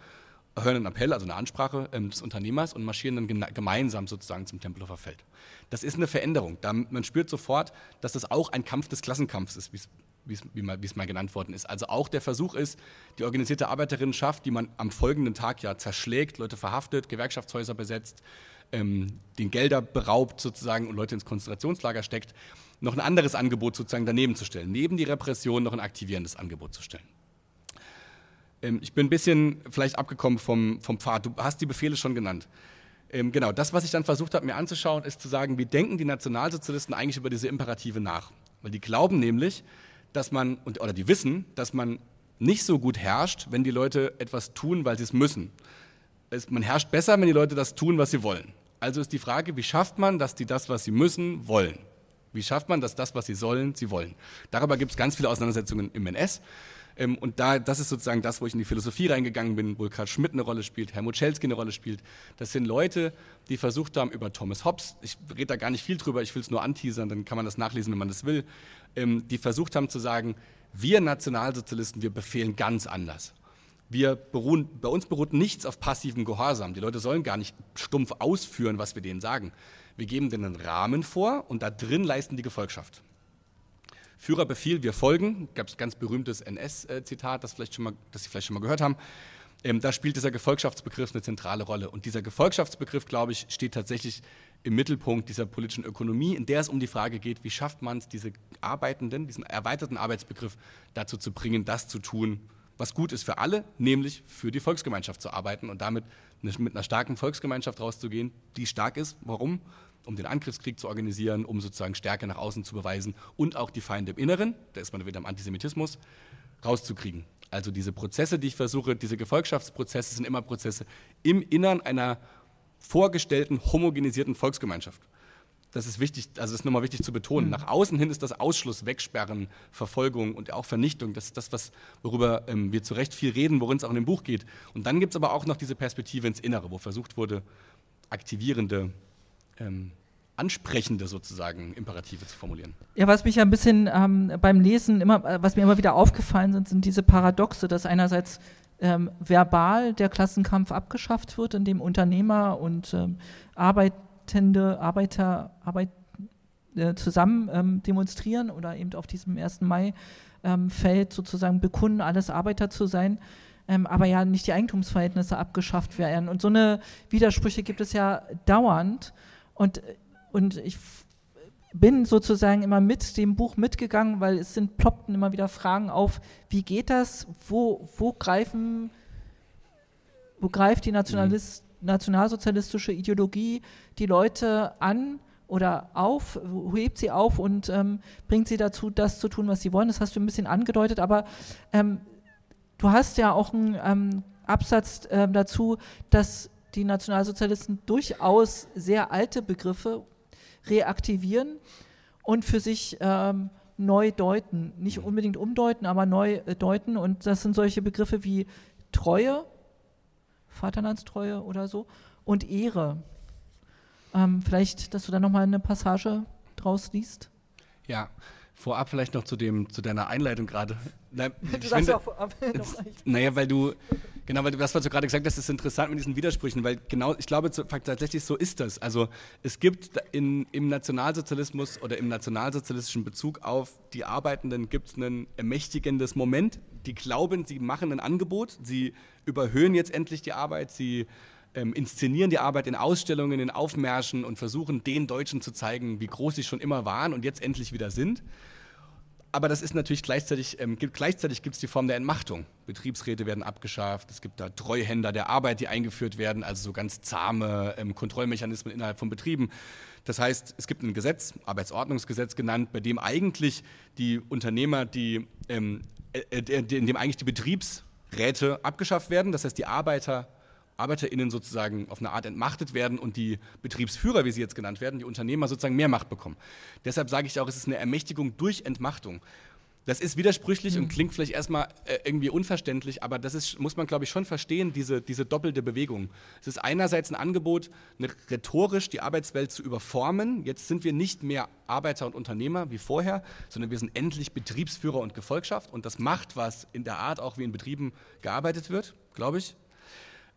hören einen Appell, also eine Ansprache ähm, des Unternehmers und marschieren dann gemeinsam sozusagen zum Tempelhofer Feld. Das ist eine Veränderung. Da, man spürt sofort, dass das auch ein Kampf des Klassenkampfs ist, wie es mal genannt worden ist. Also auch der Versuch ist, die organisierte Arbeiterinnenschaft, die man am folgenden Tag ja zerschlägt, Leute verhaftet, Gewerkschaftshäuser besetzt, ähm, den Gelder beraubt sozusagen und Leute ins Konzentrationslager steckt, noch ein anderes Angebot sozusagen daneben zu stellen, neben die Repression noch ein aktivierendes Angebot zu stellen. Ähm, ich bin ein bisschen vielleicht abgekommen vom, vom Pfad. Du hast die Befehle schon genannt. Ähm, genau, das, was ich dann versucht habe, mir anzuschauen, ist zu sagen, wie denken die Nationalsozialisten eigentlich über diese Imperative nach? Weil die glauben nämlich, dass man, oder die wissen, dass man nicht so gut herrscht, wenn die Leute etwas tun, weil sie es müssen. Man herrscht besser, wenn die Leute das tun, was sie wollen. Also ist die Frage, wie schafft man, dass die das, was sie müssen, wollen? Wie schafft man, dass das, was sie sollen, sie wollen? Darüber gibt es ganz viele Auseinandersetzungen im NS. Ähm, und da, das ist sozusagen das, wo ich in die Philosophie reingegangen bin, wo Karl Schmidt eine Rolle spielt, Helmut Schelsky eine Rolle spielt. Das sind Leute, die versucht haben, über Thomas Hobbes, ich rede da gar nicht viel drüber, ich will es nur anteasern, dann kann man das nachlesen, wenn man das will, ähm, die versucht haben zu sagen, wir Nationalsozialisten, wir befehlen ganz anders. Wir beruhen, bei uns beruht nichts auf passivem Gehorsam. Die Leute sollen gar nicht stumpf ausführen, was wir denen sagen. Wir geben denen einen Rahmen vor und da drin leisten die Gefolgschaft. Führerbefehl, wir folgen, gab es ganz berühmtes NS-Zitat, das, vielleicht schon mal, das Sie vielleicht schon mal gehört haben. Ähm, da spielt dieser Gefolgschaftsbegriff eine zentrale Rolle. Und dieser Gefolgschaftsbegriff, glaube ich, steht tatsächlich im Mittelpunkt dieser politischen Ökonomie, in der es um die Frage geht, wie schafft man es, diese Arbeitenden, diesen erweiterten Arbeitsbegriff dazu zu bringen, das zu tun, was gut ist für alle, nämlich für die Volksgemeinschaft zu arbeiten und damit mit einer starken Volksgemeinschaft rauszugehen, die stark ist. Warum? Um den Angriffskrieg zu organisieren, um sozusagen Stärke nach außen zu beweisen und auch die Feinde im Inneren, da ist man wieder im Antisemitismus, rauszukriegen. Also diese Prozesse, die ich versuche, diese Gefolgschaftsprozesse sind immer Prozesse im Innern einer vorgestellten, homogenisierten Volksgemeinschaft. Das ist wichtig, also das ist nochmal wichtig zu betonen. Mhm. Nach außen hin ist das Ausschluss, Wegsperren, Verfolgung und auch Vernichtung. Das ist das, was, worüber ähm, wir zu Recht viel reden, worin es auch in dem Buch geht. Und dann gibt es aber auch noch diese Perspektive ins Innere, wo versucht wurde, aktivierende ähm, ansprechende sozusagen Imperative zu formulieren. Ja, was mich ja ein bisschen ähm, beim Lesen immer, äh, was mir immer wieder aufgefallen sind, sind diese Paradoxe, dass einerseits ähm, verbal der Klassenkampf abgeschafft wird, indem Unternehmer und ähm, arbeitende Arbeiter Arbeit, äh, zusammen ähm, demonstrieren oder eben auf diesem 1. Mai ähm, sozusagen bekunden, alles Arbeiter zu sein, ähm, aber ja nicht die Eigentumsverhältnisse abgeschafft werden. Und so eine Widersprüche gibt es ja dauernd. Und, und ich bin sozusagen immer mit dem Buch mitgegangen, weil es sind ploppten immer wieder Fragen auf, wie geht das, wo, wo greifen, wo greift die Nationalist, nationalsozialistische Ideologie die Leute an oder auf, hebt sie auf und ähm, bringt sie dazu, das zu tun, was sie wollen. Das hast du ein bisschen angedeutet, aber ähm, du hast ja auch einen ähm, Absatz ähm, dazu, dass die Nationalsozialisten durchaus sehr alte Begriffe reaktivieren und für sich ähm, neu deuten. Nicht unbedingt umdeuten, aber neu äh, deuten. Und das sind solche Begriffe wie Treue, Vaterlandstreue oder so, und Ehre. Ähm, vielleicht, dass du da nochmal eine Passage draus liest. Ja, vorab vielleicht noch zu, dem, zu deiner Einleitung gerade. Na, [laughs] Du sagst finde- ja auch nicht. Naja, weil du, genau, weil du, das, was du gerade gesagt hast, ist interessant mit diesen Widersprüchen, weil genau, ich glaube zu- tatsächlich so ist das. Also es gibt in, im Nationalsozialismus oder im nationalsozialistischen Bezug auf die Arbeitenden gibt es ein ermächtigendes Moment. Die glauben, sie machen ein Angebot, sie überhöhen jetzt endlich die Arbeit, sie ähm, inszenieren die Arbeit in Ausstellungen, in Aufmärschen und versuchen den Deutschen zu zeigen, wie groß sie schon immer waren und jetzt endlich wieder sind. Aber das ist natürlich gleichzeitig, ähm, gibt, gleichzeitig gibt es die Form der Entmachtung. Betriebsräte werden abgeschafft, es gibt da Treuhänder der Arbeit, die eingeführt werden, also so ganz zahme ähm, Kontrollmechanismen innerhalb von Betrieben. Das heißt, es gibt ein Gesetz, Arbeitsordnungsgesetz genannt, bei dem eigentlich die Unternehmer, die, ähm, äh, äh, in dem eigentlich die Betriebsräte abgeschafft werden, das heißt die Arbeiter ArbeiterInnen sozusagen auf eine Art entmachtet werden und die Betriebsführer, wie sie jetzt genannt werden, die Unternehmer sozusagen mehr Macht bekommen. Deshalb sage ich auch, es ist eine Ermächtigung durch Entmachtung. Das ist widersprüchlich und klingt vielleicht erstmal äh, irgendwie unverständlich, aber das ist, muss man, glaube ich, schon verstehen, diese, diese doppelte Bewegung. Es ist einerseits ein Angebot, eine, rhetorisch die Arbeitswelt zu überformen. Jetzt sind wir nicht mehr Arbeiter und Unternehmer wie vorher, sondern wir sind endlich Betriebsführer und Gefolgschaft und das macht was in der Art, auch wie in Betrieben gearbeitet wird, glaube ich.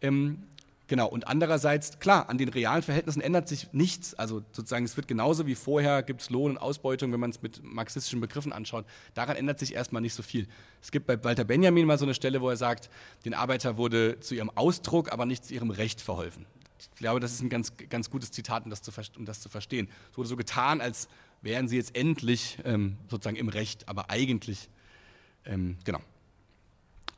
Ähm, genau, und andererseits, klar, an den realen Verhältnissen ändert sich nichts. Also sozusagen, es wird genauso wie vorher, gibt es Lohn und Ausbeutung, wenn man es mit marxistischen Begriffen anschaut. Daran ändert sich erstmal nicht so viel. Es gibt bei Walter Benjamin mal so eine Stelle, wo er sagt, den Arbeiter wurde zu ihrem Ausdruck, aber nicht zu ihrem Recht verholfen. Ich glaube, das ist ein ganz, ganz gutes Zitat, um das, zu, um das zu verstehen. Es wurde so getan, als wären sie jetzt endlich ähm, sozusagen im Recht, aber eigentlich, ähm, genau.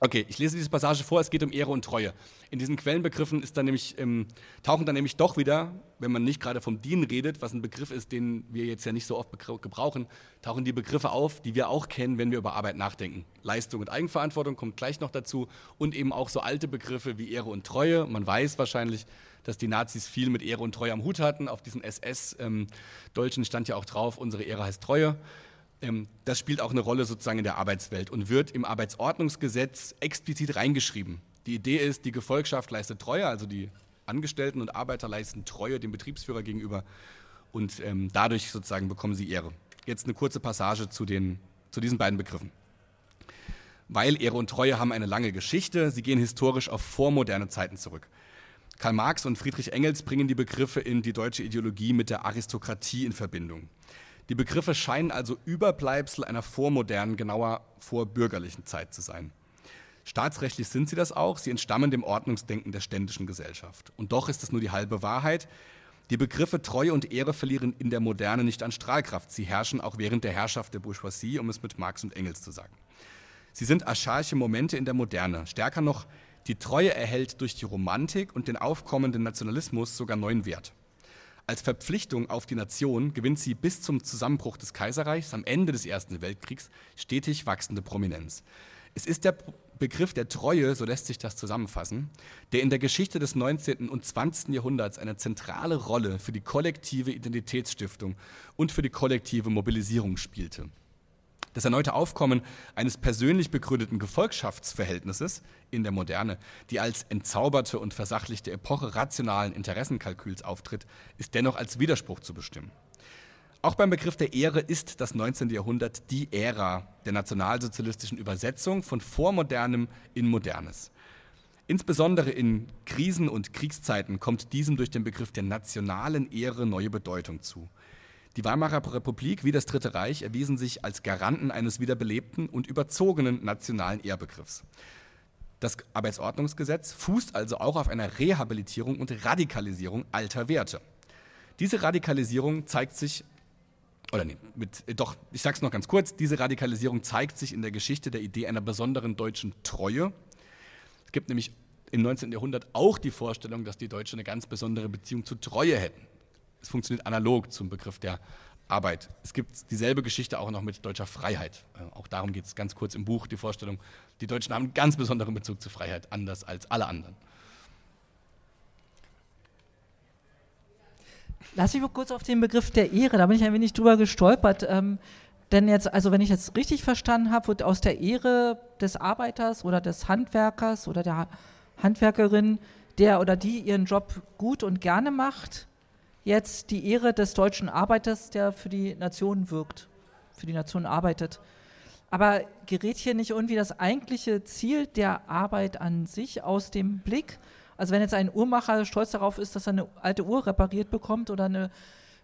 Okay, ich lese diese Passage vor, es geht um Ehre und Treue. In diesen Quellenbegriffen ist dann nämlich, ähm, tauchen dann nämlich doch wieder, wenn man nicht gerade vom Dienen redet, was ein Begriff ist, den wir jetzt ja nicht so oft gebrauchen, tauchen die Begriffe auf, die wir auch kennen, wenn wir über Arbeit nachdenken. Leistung und Eigenverantwortung kommt gleich noch dazu und eben auch so alte Begriffe wie Ehre und Treue. Man weiß wahrscheinlich, dass die Nazis viel mit Ehre und Treue am Hut hatten. Auf diesen SS-Dolchen stand ja auch drauf, unsere Ehre heißt Treue. Ähm, das spielt auch eine Rolle sozusagen in der Arbeitswelt und wird im Arbeitsordnungsgesetz explizit reingeschrieben. Die Idee ist, die Gefolgschaft leistet Treue, also die Angestellten und Arbeiter leisten Treue dem Betriebsführer gegenüber und ähm, dadurch sozusagen bekommen sie Ehre. Jetzt eine kurze Passage zu, den, zu diesen beiden Begriffen. Weil Ehre und Treue haben eine lange Geschichte, sie gehen historisch auf vormoderne Zeiten zurück. Karl Marx und Friedrich Engels bringen die Begriffe in die deutsche Ideologie mit der Aristokratie in Verbindung. Die Begriffe scheinen also Überbleibsel einer vormodernen, genauer vorbürgerlichen Zeit zu sein. Staatsrechtlich sind sie das auch, sie entstammen dem Ordnungsdenken der ständischen Gesellschaft. Und doch ist es nur die halbe Wahrheit. Die Begriffe Treue und Ehre verlieren in der Moderne nicht an Strahlkraft. Sie herrschen auch während der Herrschaft der Bourgeoisie, um es mit Marx und Engels zu sagen. Sie sind archaische Momente in der Moderne. Stärker noch, die Treue erhält durch die Romantik und den aufkommenden Nationalismus sogar neuen Wert. Als Verpflichtung auf die Nation gewinnt sie bis zum Zusammenbruch des Kaiserreichs am Ende des Ersten Weltkriegs stetig wachsende Prominenz. Es ist der Begriff der Treue, so lässt sich das zusammenfassen, der in der Geschichte des 19. und 20. Jahrhunderts eine zentrale Rolle für die kollektive Identitätsstiftung und für die kollektive Mobilisierung spielte. Das erneute Aufkommen eines persönlich begründeten Gefolgschaftsverhältnisses in der Moderne, die als entzauberte und versachlichte Epoche rationalen Interessenkalküls auftritt, ist dennoch als Widerspruch zu bestimmen. Auch beim Begriff der Ehre ist das 19. Jahrhundert die Ära der nationalsozialistischen Übersetzung von Vormodernem in Modernes. Insbesondere in Krisen- und Kriegszeiten kommt diesem durch den Begriff der nationalen Ehre neue Bedeutung zu. Die Weimarer Republik wie das Dritte Reich erwiesen sich als Garanten eines wiederbelebten und überzogenen nationalen Ehrbegriffs. Das Arbeitsordnungsgesetz fußt also auch auf einer Rehabilitierung und Radikalisierung alter Werte. Diese Radikalisierung zeigt sich, oder nee, mit, doch, ich sag's noch ganz kurz, diese Radikalisierung zeigt sich in der Geschichte der Idee einer besonderen deutschen Treue. Es gibt nämlich im 19. Jahrhundert auch die Vorstellung, dass die Deutschen eine ganz besondere Beziehung zur Treue hätten. Es funktioniert analog zum Begriff der Arbeit. Es gibt dieselbe Geschichte auch noch mit deutscher Freiheit. Äh, auch darum geht es ganz kurz im Buch, die Vorstellung, die Deutschen haben einen ganz besonderen Bezug zur Freiheit, anders als alle anderen. Lass mich mal kurz auf den Begriff der Ehre, da bin ich ein wenig drüber gestolpert. Ähm, denn jetzt, also wenn ich jetzt richtig verstanden habe, wird aus der Ehre des Arbeiters oder des Handwerkers oder der Handwerkerin, der oder die ihren Job gut und gerne macht, jetzt die Ehre des deutschen Arbeiters, der für die Nation wirkt, für die Nation arbeitet. Aber gerät hier nicht irgendwie das eigentliche Ziel der Arbeit an sich aus dem Blick? Also wenn jetzt ein Uhrmacher stolz darauf ist, dass er eine alte Uhr repariert bekommt oder eine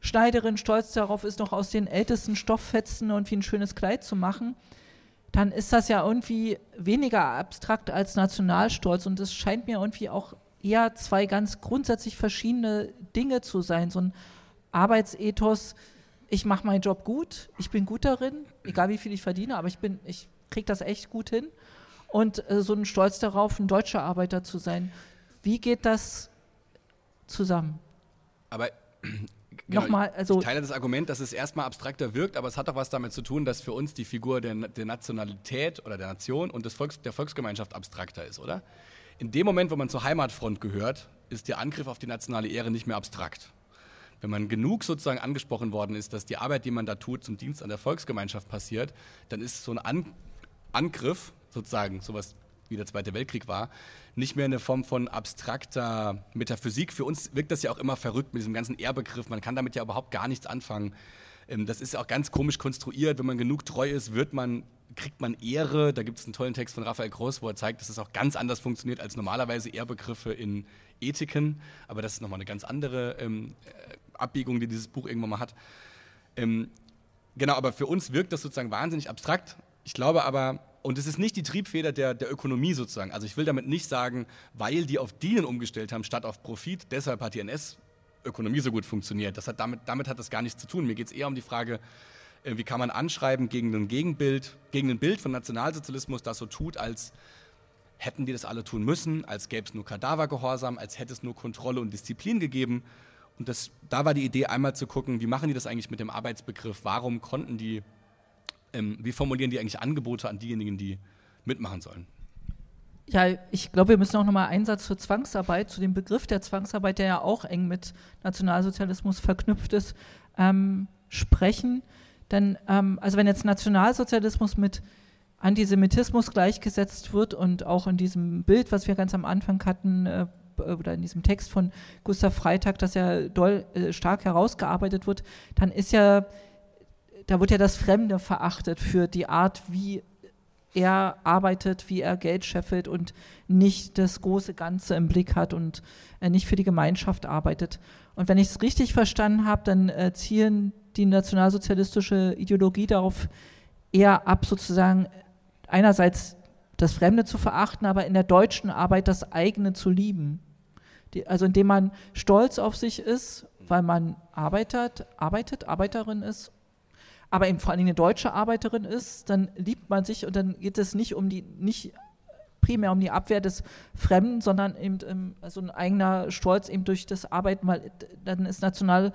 Schneiderin stolz darauf ist, noch aus den ältesten Stofffetzen irgendwie ein schönes Kleid zu machen, dann ist das ja irgendwie weniger abstrakt als Nationalstolz und es scheint mir irgendwie auch eher zwei ganz grundsätzlich verschiedene Dinge zu sein. So ein Arbeitsethos, ich mache meinen Job gut, ich bin gut darin, egal wie viel ich verdiene, aber ich bin, ich kriege das echt gut hin. Und äh, so ein Stolz darauf, ein deutscher Arbeiter zu sein. Wie geht das zusammen? Aber [clears throat] Genau, Nochmal, also ich teile das Argument, dass es erstmal abstrakter wirkt, aber es hat auch was damit zu tun, dass für uns die Figur der, der Nationalität oder der Nation und des Volks, der Volksgemeinschaft abstrakter ist, oder? In dem Moment, wo man zur Heimatfront gehört, ist der Angriff auf die nationale Ehre nicht mehr abstrakt. Wenn man genug sozusagen angesprochen worden ist, dass die Arbeit, die man da tut, zum Dienst an der Volksgemeinschaft passiert, dann ist so ein an Angriff, sozusagen, sowas wie der Zweite Weltkrieg war, nicht mehr eine Form von abstrakter Metaphysik. Für uns wirkt das ja auch immer verrückt mit diesem ganzen Ehrbegriff. Man kann damit ja überhaupt gar nichts anfangen. Ähm, das ist auch ganz komisch konstruiert. Wenn man genug treu ist, wird man, kriegt man Ehre. Da gibt es einen tollen Text von Raphael Groß, wo er zeigt, dass es das auch ganz anders funktioniert als normalerweise Ehrbegriffe in Ethiken. Aber das ist nochmal eine ganz andere ähm, äh, Abbiegung, die dieses Buch irgendwann mal hat. Ähm, genau, aber für uns wirkt das sozusagen wahnsinnig abstrakt. Ich glaube aber, und es ist nicht die Triebfeder der, der Ökonomie sozusagen. Also ich will damit nicht sagen, weil die auf Dienen umgestellt haben statt auf Profit, deshalb hat die NS-Ökonomie so gut funktioniert. Das hat damit, damit hat das gar nichts zu tun. Mir geht es eher um die Frage, wie kann man anschreiben gegen ein Gegenbild, gegen ein Bild von Nationalsozialismus, das so tut, als hätten die das alle tun müssen, als gäbe es nur Kadavergehorsam, als hätte es nur Kontrolle und Disziplin gegeben. Und das, da war die Idee, einmal zu gucken, wie machen die das eigentlich mit dem Arbeitsbegriff? Warum konnten die ähm, wie formulieren die eigentlich Angebote an diejenigen, die mitmachen sollen? Ja, ich glaube, wir müssen auch nochmal einen Satz zur Zwangsarbeit, zu dem Begriff der Zwangsarbeit, der ja auch eng mit Nationalsozialismus verknüpft ist, ähm, sprechen. Denn, ähm, also wenn jetzt Nationalsozialismus mit Antisemitismus gleichgesetzt wird und auch in diesem Bild, was wir ganz am Anfang hatten, äh, oder in diesem Text von Gustav Freitag, das ja doll, äh, stark herausgearbeitet wird, dann ist ja da wird ja das Fremde verachtet für die Art, wie er arbeitet, wie er Geld scheffelt und nicht das große Ganze im Blick hat und äh, nicht für die Gemeinschaft arbeitet. Und wenn ich es richtig verstanden habe, dann äh, zielen die nationalsozialistische Ideologie darauf eher ab, sozusagen einerseits das Fremde zu verachten, aber in der deutschen Arbeit das eigene zu lieben. Die, also indem man stolz auf sich ist, weil man arbeitet, arbeitet, Arbeiterin ist aber eben vor Dingen eine deutsche Arbeiterin ist, dann liebt man sich und dann geht es nicht um die, nicht primär um die Abwehr des Fremden, sondern eben um, also ein eigener Stolz eben durch das Arbeiten, weil dann ist national,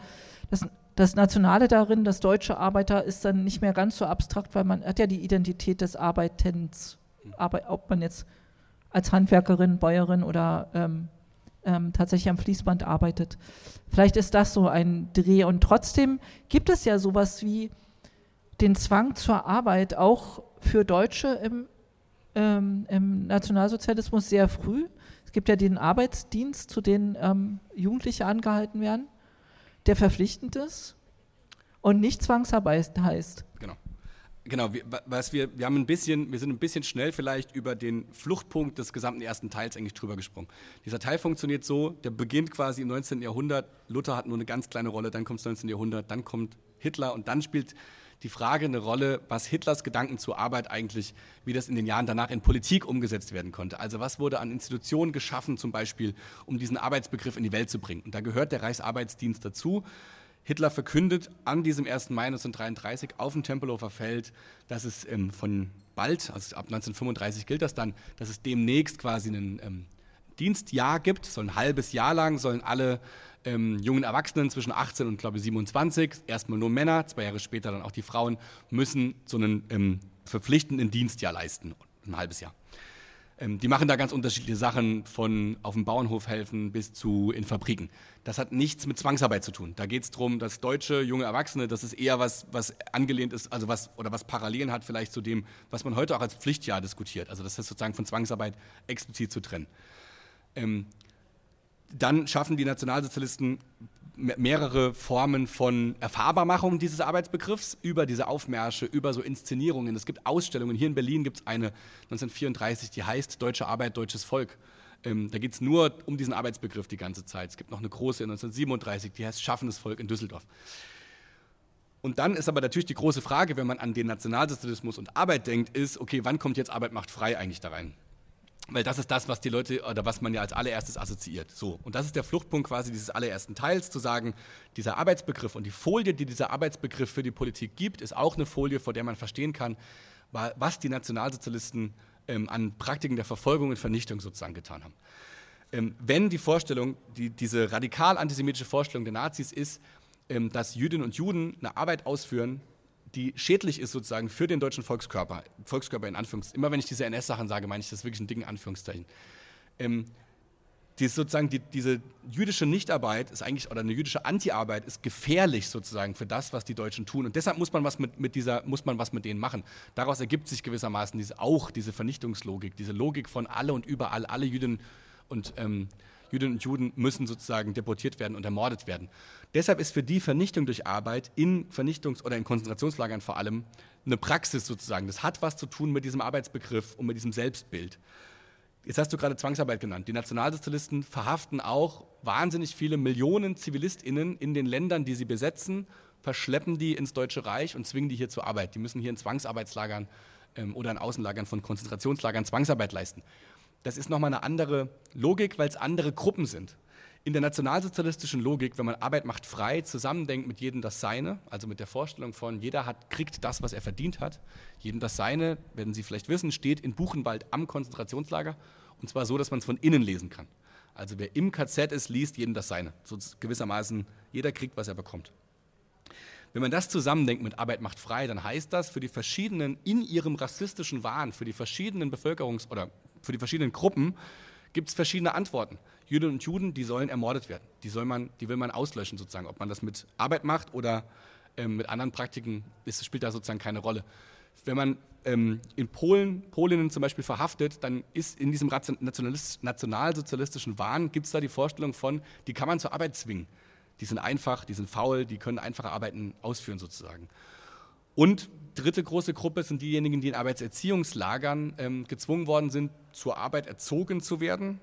das, das Nationale darin, das deutsche Arbeiter ist dann nicht mehr ganz so abstrakt, weil man hat ja die Identität des Arbeitens, Arbeit, ob man jetzt als Handwerkerin, Bäuerin oder ähm, ähm, tatsächlich am Fließband arbeitet. Vielleicht ist das so ein Dreh und trotzdem gibt es ja sowas wie den Zwang zur Arbeit auch für Deutsche im, ähm, im Nationalsozialismus sehr früh. Es gibt ja den Arbeitsdienst, zu dem ähm, Jugendliche angehalten werden, der verpflichtend ist. und nicht Zwangsarbeit heißt. Genau. Genau, wir, was wir, wir haben ein bisschen, wir sind ein bisschen schnell vielleicht über den Fluchtpunkt des gesamten ersten Teils eigentlich drüber gesprungen. Dieser Teil funktioniert so, der beginnt quasi im 19. Jahrhundert, Luther hat nur eine ganz kleine Rolle, dann kommt das 19. Jahrhundert, dann kommt Hitler und dann spielt die Frage eine Rolle, was Hitlers Gedanken zur Arbeit eigentlich, wie das in den Jahren danach in Politik umgesetzt werden konnte. Also was wurde an Institutionen geschaffen, zum Beispiel, um diesen Arbeitsbegriff in die Welt zu bringen. Und da gehört der Reichsarbeitsdienst dazu. Hitler verkündet an diesem 1. Mai 1933 auf dem Tempelhofer Feld, dass es ähm, von bald, also ab 1935 gilt das dann, dass es demnächst quasi einen ähm, Dienstjahr gibt, so ein halbes Jahr lang sollen alle ähm, jungen Erwachsenen zwischen 18 und glaube 27, erstmal nur Männer, zwei Jahre später dann auch die Frauen, müssen so einen ähm, verpflichtenden Dienstjahr leisten, ein halbes Jahr. Ähm, die machen da ganz unterschiedliche Sachen, von auf dem Bauernhof helfen bis zu in Fabriken. Das hat nichts mit Zwangsarbeit zu tun. Da geht es darum, dass deutsche junge Erwachsene, das ist eher was, was angelehnt ist, also was oder was Parallelen hat vielleicht zu dem, was man heute auch als Pflichtjahr diskutiert. Also das ist sozusagen von Zwangsarbeit explizit zu trennen. Ähm, dann schaffen die Nationalsozialisten mehrere Formen von Erfahrbarmachung dieses Arbeitsbegriffs über diese Aufmärsche, über so Inszenierungen. Es gibt Ausstellungen. Hier in Berlin gibt es eine 1934, die heißt Deutsche Arbeit, deutsches Volk. Ähm, da geht es nur um diesen Arbeitsbegriff die ganze Zeit. Es gibt noch eine große 1937, die heißt Schaffendes Volk in Düsseldorf. Und dann ist aber natürlich die große Frage, wenn man an den Nationalsozialismus und Arbeit denkt, ist, okay, wann kommt jetzt Arbeit macht frei eigentlich da rein? Weil das ist das, was die Leute oder was man ja als allererstes assoziiert. So. Und das ist der Fluchtpunkt quasi dieses allerersten Teils, zu sagen, dieser Arbeitsbegriff und die Folie, die dieser Arbeitsbegriff für die Politik gibt, ist auch eine Folie, vor der man verstehen kann, was die Nationalsozialisten ähm, an Praktiken der Verfolgung und Vernichtung sozusagen getan haben. Ähm, wenn die Vorstellung, die, diese radikal antisemitische Vorstellung der Nazis ist, ähm, dass Jüdinnen und Juden eine Arbeit ausführen, die schädlich ist sozusagen für den deutschen Volkskörper, Volkskörper in Anführungszeichen. Immer wenn ich diese NS-Sachen sage, meine ich das wirklich in Anführungszeichen. Ähm, die sozusagen die, diese jüdische Nichtarbeit ist eigentlich oder eine jüdische Antiarbeit ist gefährlich sozusagen für das, was die Deutschen tun und deshalb muss man was mit, mit dieser muss man was mit denen machen. Daraus ergibt sich gewissermaßen diese, auch diese Vernichtungslogik, diese Logik von alle und überall alle Jüdinnen und ähm, Jüdinnen und Juden müssen sozusagen deportiert werden und ermordet werden. Deshalb ist für die Vernichtung durch Arbeit in Vernichtungs- oder in Konzentrationslagern vor allem eine Praxis sozusagen. Das hat was zu tun mit diesem Arbeitsbegriff und mit diesem Selbstbild. Jetzt hast du gerade Zwangsarbeit genannt. Die Nationalsozialisten verhaften auch wahnsinnig viele Millionen ZivilistInnen in den Ländern, die sie besetzen, verschleppen die ins Deutsche Reich und zwingen die hier zur Arbeit. Die müssen hier in Zwangsarbeitslagern ähm, oder in Außenlagern von Konzentrationslagern Zwangsarbeit leisten. Das ist nochmal eine andere Logik, weil es andere Gruppen sind. In der nationalsozialistischen Logik, wenn man Arbeit macht frei, zusammendenkt mit jedem das Seine, also mit der Vorstellung von, jeder hat, kriegt das, was er verdient hat, jedem das Seine, werden Sie vielleicht wissen, steht in Buchenwald am Konzentrationslager und zwar so, dass man es von innen lesen kann. Also wer im KZ ist, liest jedem das Seine. So gewissermaßen, jeder kriegt, was er bekommt. Wenn man das zusammendenkt mit Arbeit macht frei, dann heißt das für die verschiedenen, in ihrem rassistischen Wahn, für die verschiedenen Bevölkerungs- oder für die verschiedenen Gruppen gibt es verschiedene Antworten. Jüdinnen und Juden, die sollen ermordet werden. Die, soll man, die will man auslöschen sozusagen. Ob man das mit Arbeit macht oder ähm, mit anderen Praktiken, ist, spielt da sozusagen keine Rolle. Wenn man ähm, in Polen Polinnen zum Beispiel verhaftet, dann ist in diesem nationalsozialistischen Wahn, gibt es da die Vorstellung von, die kann man zur Arbeit zwingen. Die sind einfach, die sind faul, die können einfache Arbeiten ausführen sozusagen. Und dritte große Gruppe sind diejenigen, die in Arbeitserziehungslagern ähm, gezwungen worden sind, zur Arbeit erzogen zu werden.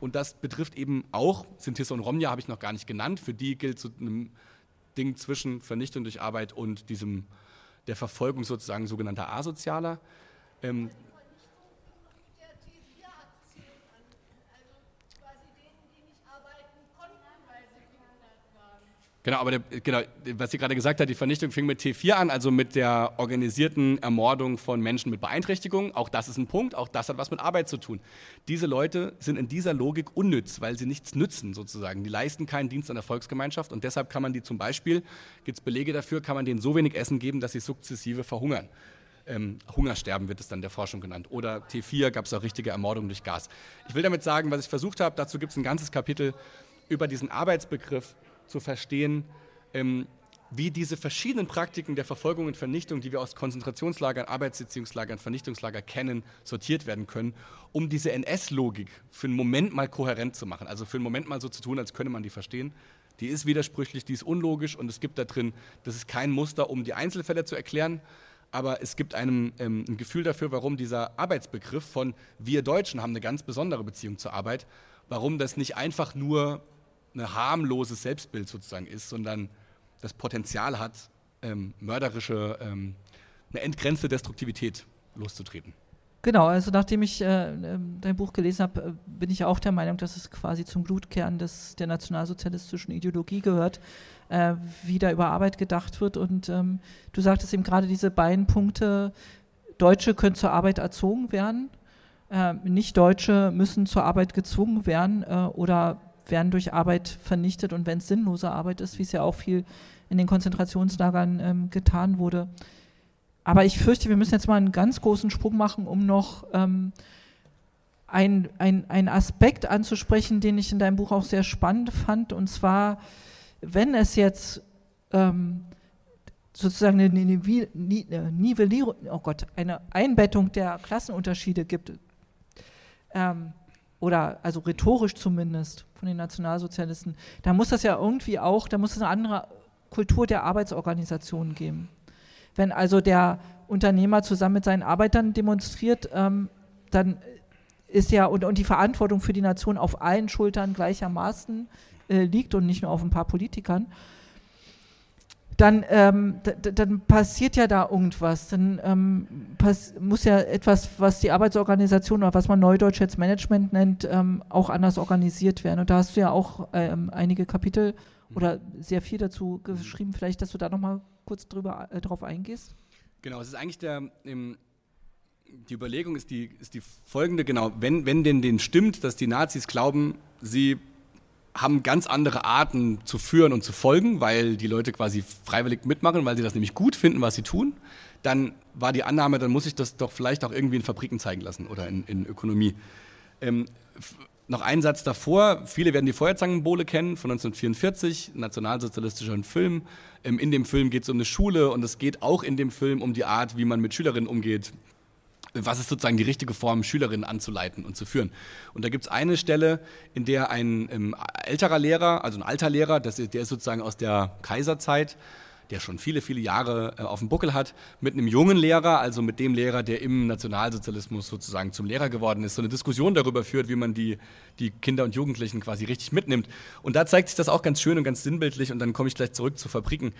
Und das betrifft eben auch, Sintis und Romja habe ich noch gar nicht genannt, für die gilt so ein Ding zwischen Vernichtung durch Arbeit und diesem der Verfolgung sozusagen sogenannter Asozialer. Ähm, Genau, aber der, genau, was sie gerade gesagt hat, die Vernichtung fing mit T4 an, also mit der organisierten Ermordung von Menschen mit Beeinträchtigung. Auch das ist ein Punkt, auch das hat was mit Arbeit zu tun. Diese Leute sind in dieser Logik unnütz, weil sie nichts nützen sozusagen. Die leisten keinen Dienst an der Volksgemeinschaft und deshalb kann man die zum Beispiel, gibt es Belege dafür, kann man denen so wenig Essen geben, dass sie sukzessive verhungern. Ähm, Hungersterben wird es dann der Forschung genannt. Oder T4 gab es auch richtige Ermordung durch Gas. Ich will damit sagen, was ich versucht habe, dazu gibt es ein ganzes Kapitel über diesen Arbeitsbegriff zu verstehen, ähm, wie diese verschiedenen Praktiken der Verfolgung und Vernichtung, die wir aus Konzentrationslagern, Arbeitssitzungslagern, Vernichtungslagern kennen, sortiert werden können, um diese NS-Logik für einen Moment mal kohärent zu machen. Also für einen Moment mal so zu tun, als könne man die verstehen. die ist widersprüchlich, die ist unlogisch und es gibt da drin, das ist kein Muster, um die Einzelfälle zu erklären, aber es gibt einem ähm, ein Gefühl dafür, warum dieser Arbeitsbegriff von wir Deutschen haben eine ganz besondere Beziehung zur Arbeit, warum das nicht einfach nur ein harmloses Selbstbild sozusagen ist, sondern das Potenzial hat, ähm, mörderische, ähm, eine entgrenzte Destruktivität loszutreten. Genau, also nachdem ich äh, ähm, dein Buch gelesen habe, äh, bin ich auch der Meinung, dass es quasi zum Blutkern des, der nationalsozialistischen Ideologie gehört, äh, wie da über Arbeit gedacht wird. Und ähm, du sagtest eben gerade diese beiden Punkte, Deutsche können zur Arbeit erzogen werden, äh, Nicht-Deutsche müssen zur Arbeit gezwungen werden äh, oder werden durch Arbeit vernichtet und wenn es sinnlose Arbeit ist, wie es ja auch viel in den Konzentrationslagern ähm, getan wurde. Aber ich fürchte, wir müssen jetzt mal einen ganz großen Sprung machen, um noch ähm, einen ein Aspekt anzusprechen, den ich in deinem Buch auch sehr spannend fand. Und zwar, wenn es jetzt ähm, sozusagen eine Nivellierung, oh Gott, eine Einbettung der Klassenunterschiede gibt, ähm, oder also rhetorisch zumindest von den Nationalsozialisten, da muss das ja irgendwie auch, da muss es eine andere Kultur der Arbeitsorganisation geben. Wenn also der Unternehmer zusammen mit seinen Arbeitern demonstriert, ähm, dann ist ja und, und die Verantwortung für die Nation auf allen Schultern gleichermaßen äh, liegt und nicht nur auf ein paar Politikern, dann, ähm, dann passiert ja da irgendwas. Dann ähm, muss ja etwas, was die Arbeitsorganisation oder was man neudeutsch jetzt Management nennt, ähm, auch anders organisiert werden. Und da hast du ja auch ähm, einige Kapitel oder sehr viel dazu geschrieben. Vielleicht, dass du da nochmal kurz drüber, äh, drauf eingehst? Genau, es ist eigentlich der, die Überlegung ist die, ist die folgende, genau, wenn, wenn denn denen stimmt, dass die Nazis glauben, sie haben ganz andere Arten zu führen und zu folgen, weil die Leute quasi freiwillig mitmachen, weil sie das nämlich gut finden, was sie tun, dann war die Annahme, dann muss ich das doch vielleicht auch irgendwie in Fabriken zeigen lassen oder in, in Ökonomie. Ähm, noch ein Satz davor, viele werden die Feuerzangenbowle kennen von 1944, nationalsozialistischer Film. Ähm, in dem Film geht es um eine Schule und es geht auch in dem Film um die Art, wie man mit Schülerinnen umgeht. Was ist sozusagen die richtige Form, Schülerinnen anzuleiten und zu führen? Und da gibt es eine Stelle, in der ein ähm, älterer Lehrer, also ein alter Lehrer, das, der ist sozusagen aus der Kaiserzeit, der schon viele, viele Jahre äh, auf dem Buckel hat, mit einem jungen Lehrer, also mit dem Lehrer, der im Nationalsozialismus sozusagen zum Lehrer geworden ist, so eine Diskussion darüber führt, wie man die, die Kinder und Jugendlichen quasi richtig mitnimmt. Und da zeigt sich das auch ganz schön und ganz sinnbildlich und dann komme ich gleich zurück zu Fabriken,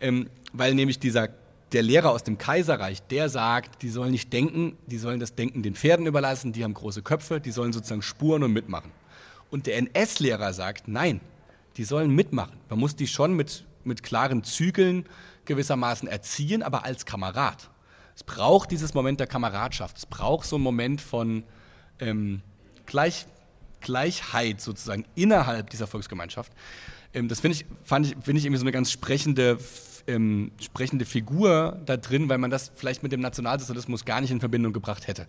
ähm, weil nämlich dieser der Lehrer aus dem Kaiserreich, der sagt, die sollen nicht denken, die sollen das Denken den Pferden überlassen, die haben große Köpfe, die sollen sozusagen spuren und mitmachen. Und der NS-Lehrer sagt, nein, die sollen mitmachen. Man muss die schon mit mit klaren Zügeln gewissermaßen erziehen, aber als Kamerad. Es braucht dieses Moment der Kameradschaft. Es braucht so einen Moment von ähm, Gleich, Gleichheit sozusagen innerhalb dieser Volksgemeinschaft. Ähm, das finde ich, ich, finde ich irgendwie so eine ganz sprechende, ähm, sprechende Figur da drin, weil man das vielleicht mit dem Nationalsozialismus gar nicht in Verbindung gebracht hätte.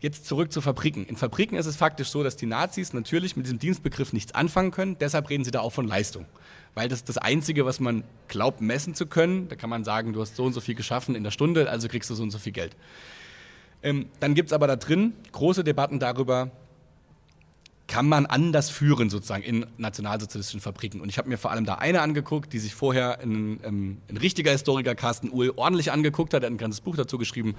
Jetzt zurück zu Fabriken. In Fabriken ist es faktisch so, dass die Nazis natürlich mit diesem Dienstbegriff nichts anfangen können. Deshalb reden sie da auch von Leistung. Weil das ist das Einzige, was man glaubt, messen zu können. Da kann man sagen, du hast so und so viel geschaffen in der Stunde, also kriegst du so und so viel Geld. Ähm, dann gibt es aber da drin große Debatten darüber, kann man anders führen sozusagen in nationalsozialistischen Fabriken. Und ich habe mir vor allem da eine angeguckt, die sich vorher ein, ähm, ein richtiger Historiker, Carsten Uhl, ordentlich angeguckt hat. Er hat ein ganzes Buch dazu geschrieben.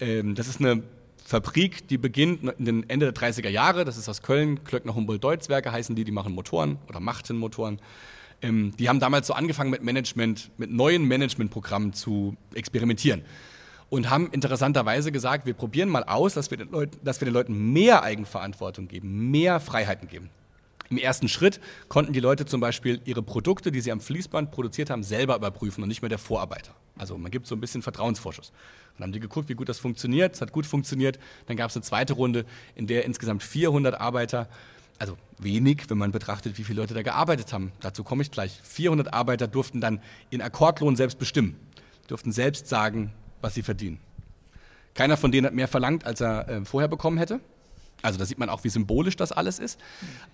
Ähm, das ist eine Fabrik, die beginnt in den Ende der 30er Jahre, das ist aus Köln, Klöckner Humboldt Deutzwerke heißen die, die machen Motoren oder machten Motoren. Ähm, die haben damals so angefangen mit Management, mit neuen Managementprogrammen zu experimentieren und haben interessanterweise gesagt, wir probieren mal aus, dass wir, den Leuten, dass wir den Leuten mehr Eigenverantwortung geben, mehr Freiheiten geben. Im ersten Schritt konnten die Leute zum Beispiel ihre Produkte, die sie am Fließband produziert haben, selber überprüfen und nicht mehr der Vorarbeiter. Also man gibt so ein bisschen Vertrauensvorschuss. Dann haben die geguckt, wie gut das funktioniert. Es hat gut funktioniert. Dann gab es eine zweite Runde, in der insgesamt 400 Arbeiter, also wenig, wenn man betrachtet, wie viele Leute da gearbeitet haben. Dazu komme ich gleich. 400 Arbeiter durften dann in Akkordlohn selbst bestimmen, durften selbst sagen, was sie verdienen. Keiner von denen hat mehr verlangt, als er äh, vorher bekommen hätte. Also da sieht man auch, wie symbolisch das alles ist.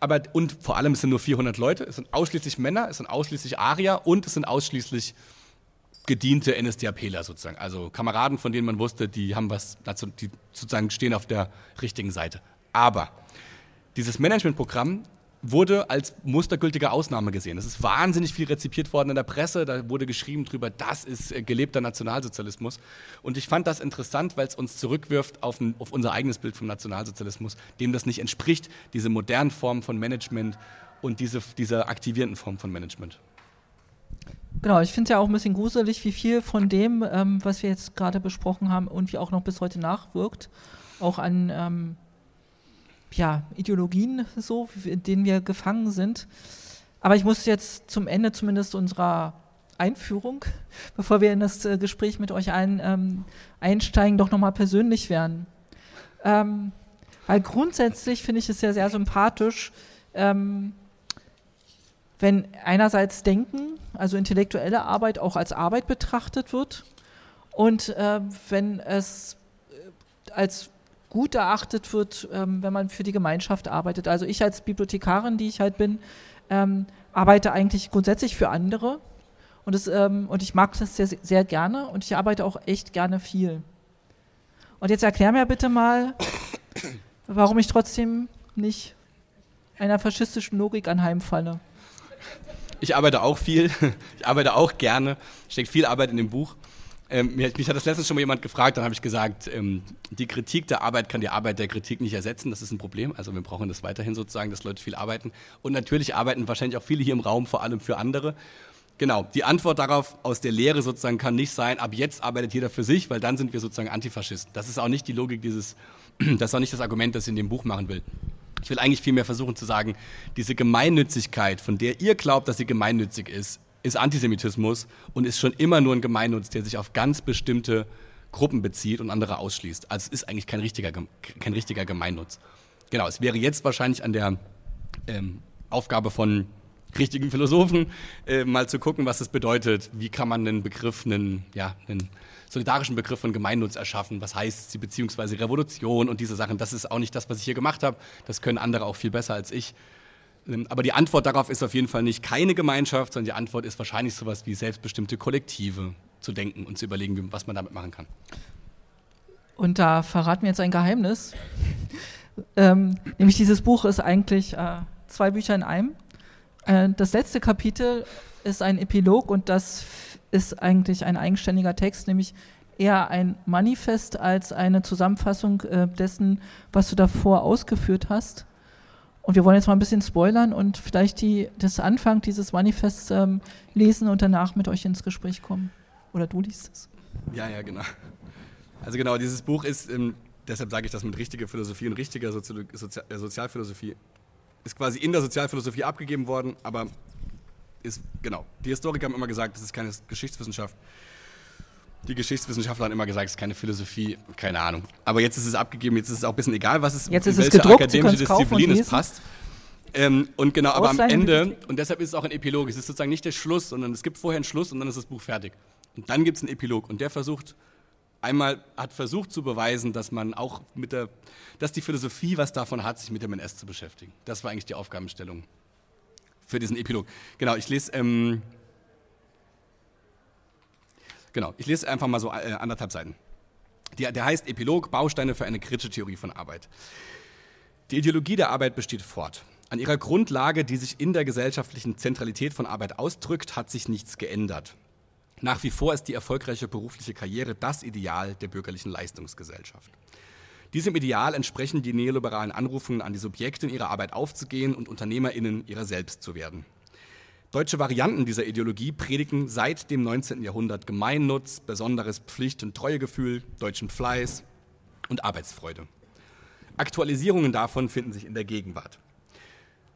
Aber, und vor allem, es sind nur 400 Leute, es sind ausschließlich Männer, es sind ausschließlich Arier und es sind ausschließlich gediente NSDAPler sozusagen. Also Kameraden, von denen man wusste, die haben was, die sozusagen stehen auf der richtigen Seite. Aber dieses Managementprogramm wurde als mustergültige Ausnahme gesehen. Es ist wahnsinnig viel rezipiert worden in der Presse, da wurde geschrieben drüber, das ist äh, gelebter Nationalsozialismus. Und ich fand das interessant, weil es uns zurückwirft auf, ein, auf unser eigenes Bild vom Nationalsozialismus, dem das nicht entspricht, diese modernen Formen von Management und diese, diese aktivierenden Formen von Management. Genau, ich finde es ja auch ein bisschen gruselig, wie viel von dem, ähm, was wir jetzt gerade besprochen haben, irgendwie auch noch bis heute nachwirkt. Auch an ähm, ja, Ideologien, so, in denen wir gefangen sind. Aber ich muss jetzt zum Ende zumindest unserer Einführung, [laughs] bevor wir in das äh, Gespräch mit euch allen ähm, einsteigen, doch nochmal persönlich werden. Ähm, weil grundsätzlich finde ich es ja sehr sympathisch, ähm, wenn einerseits Denken, also intellektuelle Arbeit, auch als Arbeit betrachtet wird und äh, wenn es äh, als gut erachtet wird, ähm, wenn man für die Gemeinschaft arbeitet. Also ich als Bibliothekarin, die ich halt bin, ähm, arbeite eigentlich grundsätzlich für andere und, das, ähm, und ich mag das sehr, sehr gerne und ich arbeite auch echt gerne viel. Und jetzt erklär mir bitte mal, warum ich trotzdem nicht einer faschistischen Logik anheimfalle. Ich arbeite auch viel, ich arbeite auch gerne, steckt viel Arbeit in dem Buch. Ähm, mich, hat das letztens schon mal jemand gefragt, dann habe ich gesagt, ähm, die Kritik der Arbeit kann die Arbeit der Kritik nicht ersetzen, das ist ein Problem. Also wir brauchen das weiterhin sozusagen, dass Leute viel arbeiten. Und natürlich arbeiten wahrscheinlich auch viele hier im Raum vor allem für andere. Genau, die Antwort darauf aus der Lehre sozusagen kann nicht sein, ab jetzt arbeitet jeder für sich, weil dann sind wir sozusagen Antifaschisten. Das ist auch nicht die Logik dieses, [clears throat] das ist auch nicht das Argument, das ich in dem Buch machen will. Ich will eigentlich vielmehr versuchen zu sagen, diese Gemeinnützigkeit, von der ihr glaubt, dass sie gemeinnützig ist, ist Antisemitismus und ist schon immer nur ein Gemeinnutz, der sich auf ganz bestimmte Gruppen bezieht und andere ausschließt. Also es ist eigentlich kein richtiger, kein richtiger Gemeinnutz. Genau, es wäre jetzt wahrscheinlich an der ähm, Aufgabe von richtigen Philosophen äh, mal zu gucken, was es bedeutet. Wie kann man einen Begriff, einen, ja, einen solidarischen Begriff von Gemeinnutz erschaffen? Was heißt sie, beziehungsweise Revolution und diese Sachen? Das ist auch nicht das, was ich hier gemacht habe. Das können andere auch viel besser als ich. Ähm, aber die Antwort darauf ist auf jeden Fall nicht keine Gemeinschaft, sondern die Antwort ist wahrscheinlich sowas wie selbstbestimmte Kollektive zu denken und zu überlegen, was man damit machen kann. Und da verraten wir jetzt ein Geheimnis. [laughs] ähm, nämlich dieses Buch ist eigentlich äh, zwei Bücher in einem. Äh, das letzte Kapitel ist ein Epilog und das ist eigentlich ein eigenständiger Text, nämlich eher ein Manifest als eine Zusammenfassung äh, dessen, was du davor ausgeführt hast. Und wir wollen jetzt mal ein bisschen spoilern und vielleicht die, das Anfang dieses Manifests ähm, lesen und danach mit euch ins Gespräch kommen. Oder du liest es. Ja, ja, genau. Also genau, dieses Buch ist, ähm, deshalb sage ich das mit richtiger Philosophie und richtiger Sozi Sozi äh, Sozialphilosophie, ist quasi in der Sozialphilosophie abgegeben worden, aber ist, genau, die Historiker haben immer gesagt, das ist keine Geschichtswissenschaft, die Geschichtswissenschaftler haben immer gesagt, es ist keine Philosophie, keine Ahnung. Aber jetzt ist es abgegeben, jetzt ist es auch ein bisschen egal, was es, jetzt ist welche es gedruckt, akademische Disziplin es passt. Ähm, und genau, aber am Ende, und deshalb ist es auch ein Epilog, es ist sozusagen nicht der Schluss, sondern es gibt vorher einen Schluss und dann ist das Buch fertig. Und dann gibt es einen Epilog und der versucht, einmal hat versucht zu beweisen, dass man auch mit der, dass die Philosophie was davon hat, sich mit dem NS zu beschäftigen. Das war eigentlich die Aufgabenstellung für diesen Epilog. Genau, ich lese ähm, Genau, ich lese einfach mal so äh, anderthalb Seiten. Der, der heißt Epilog, Bausteine für eine kritische Theorie von Arbeit. Die Ideologie der Arbeit besteht fort. An ihrer Grundlage, die sich in der gesellschaftlichen Zentralität von Arbeit ausdrückt, hat sich nichts geändert. Nach wie vor ist die erfolgreiche berufliche Karriere das Ideal der bürgerlichen Leistungsgesellschaft. Diesem Ideal entsprechen die neoliberalen Anrufungen an die Subjekte in ihrer Arbeit aufzugehen und UnternehmerInnen ihrer selbst zu werden. Deutsche Varianten dieser Ideologie predigen seit dem 19. Jahrhundert Gemeinnutz, besonderes Pflicht- und Treuegefühl, deutschen Fleiß und Arbeitsfreude. Aktualisierungen davon finden sich in der Gegenwart.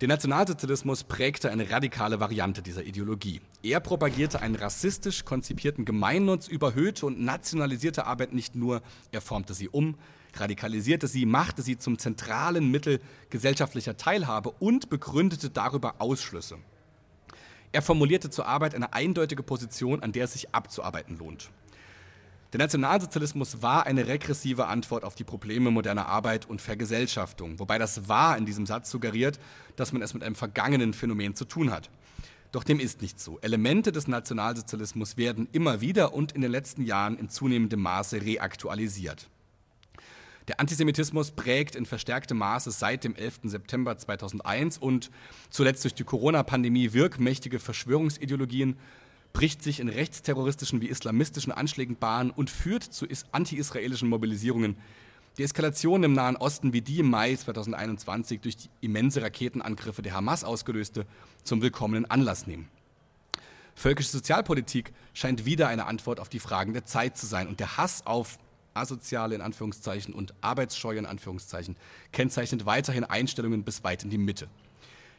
Der Nationalsozialismus prägte eine radikale Variante dieser Ideologie. Er propagierte einen rassistisch konzipierten Gemeinnutz, überhöhte und nationalisierte Arbeit nicht nur, er formte sie um, radikalisierte sie, machte sie zum zentralen Mittel gesellschaftlicher Teilhabe und begründete darüber Ausschlüsse. Er formulierte zur Arbeit eine eindeutige Position, an der es sich abzuarbeiten lohnt. Der Nationalsozialismus war eine regressive Antwort auf die Probleme moderner Arbeit und Vergesellschaftung, wobei das war in diesem Satz suggeriert, dass man es mit einem vergangenen Phänomen zu tun hat. Doch dem ist nicht so. Elemente des Nationalsozialismus werden immer wieder und in den letzten Jahren in zunehmendem Maße reaktualisiert. Der Antisemitismus prägt in verstärktem Maße seit dem 11. September 2001 und zuletzt durch die Corona-Pandemie wirkmächtige Verschwörungsideologien bricht sich in rechtsterroristischen wie islamistischen Anschlägen Bahn und führt zu anti-israelischen Mobilisierungen. Die Eskalation im Nahen Osten, wie die im Mai 2021 durch die immense Raketenangriffe der Hamas ausgelöste, zum willkommenen Anlass nehmen. Völkische Sozialpolitik scheint wieder eine Antwort auf die Fragen der Zeit zu sein und der Hass auf asoziale in Anführungszeichen und arbeitsscheue in Anführungszeichen kennzeichnet weiterhin Einstellungen bis weit in die Mitte.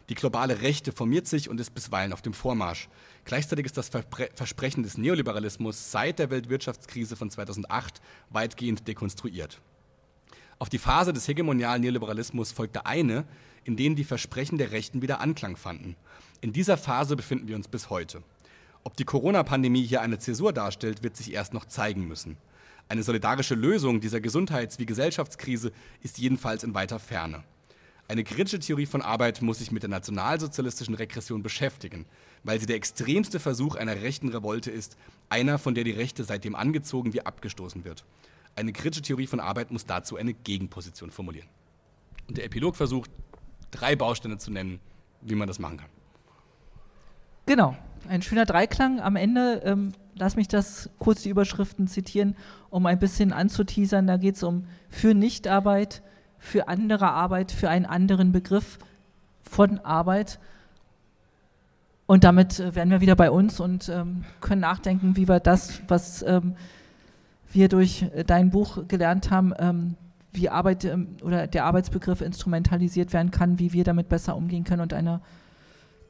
Die globale Rechte formiert sich und ist bisweilen auf dem Vormarsch. Gleichzeitig ist das Versprechen des Neoliberalismus seit der Weltwirtschaftskrise von 2008 weitgehend dekonstruiert. Auf die Phase des hegemonialen Neoliberalismus folgte eine, in denen die Versprechen der Rechten wieder Anklang fanden. In dieser Phase befinden wir uns bis heute. Ob die Corona-Pandemie hier eine Zäsur darstellt, wird sich erst noch zeigen müssen. Eine solidarische Lösung dieser Gesundheits- wie Gesellschaftskrise ist jedenfalls in weiter Ferne. Eine kritische Theorie von Arbeit muss sich mit der nationalsozialistischen Regression beschäftigen, weil sie der extremste Versuch einer rechten Revolte ist, einer, von der die Rechte seitdem angezogen wie abgestoßen wird. Eine kritische Theorie von Arbeit muss dazu eine Gegenposition formulieren. Und der Epilog versucht, drei Bausteine zu nennen, wie man das machen kann. Genau, ein schöner Dreiklang. Am Ende, ähm, lass mich das kurz die Überschriften zitieren, um ein bisschen anzuteasern. Da geht es um für Nichtarbeit, für andere Arbeit, für einen anderen Begriff von Arbeit. Und damit äh, werden wir wieder bei uns und ähm, können nachdenken, wie wir das, was ähm, wir durch äh, dein Buch gelernt haben, ähm, wie Arbeit ähm, oder der Arbeitsbegriff instrumentalisiert werden kann, wie wir damit besser umgehen können und eine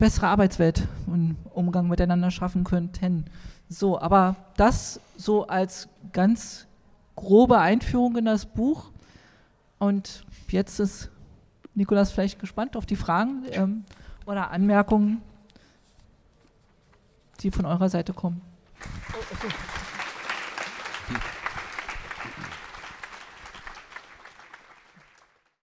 bessere Arbeitswelt und Umgang miteinander schaffen könnten. So, aber das so als ganz grobe Einführung in das Buch. Und jetzt ist Nikolas vielleicht gespannt auf die Fragen ähm, oder Anmerkungen, die von eurer Seite kommen. Oh, okay.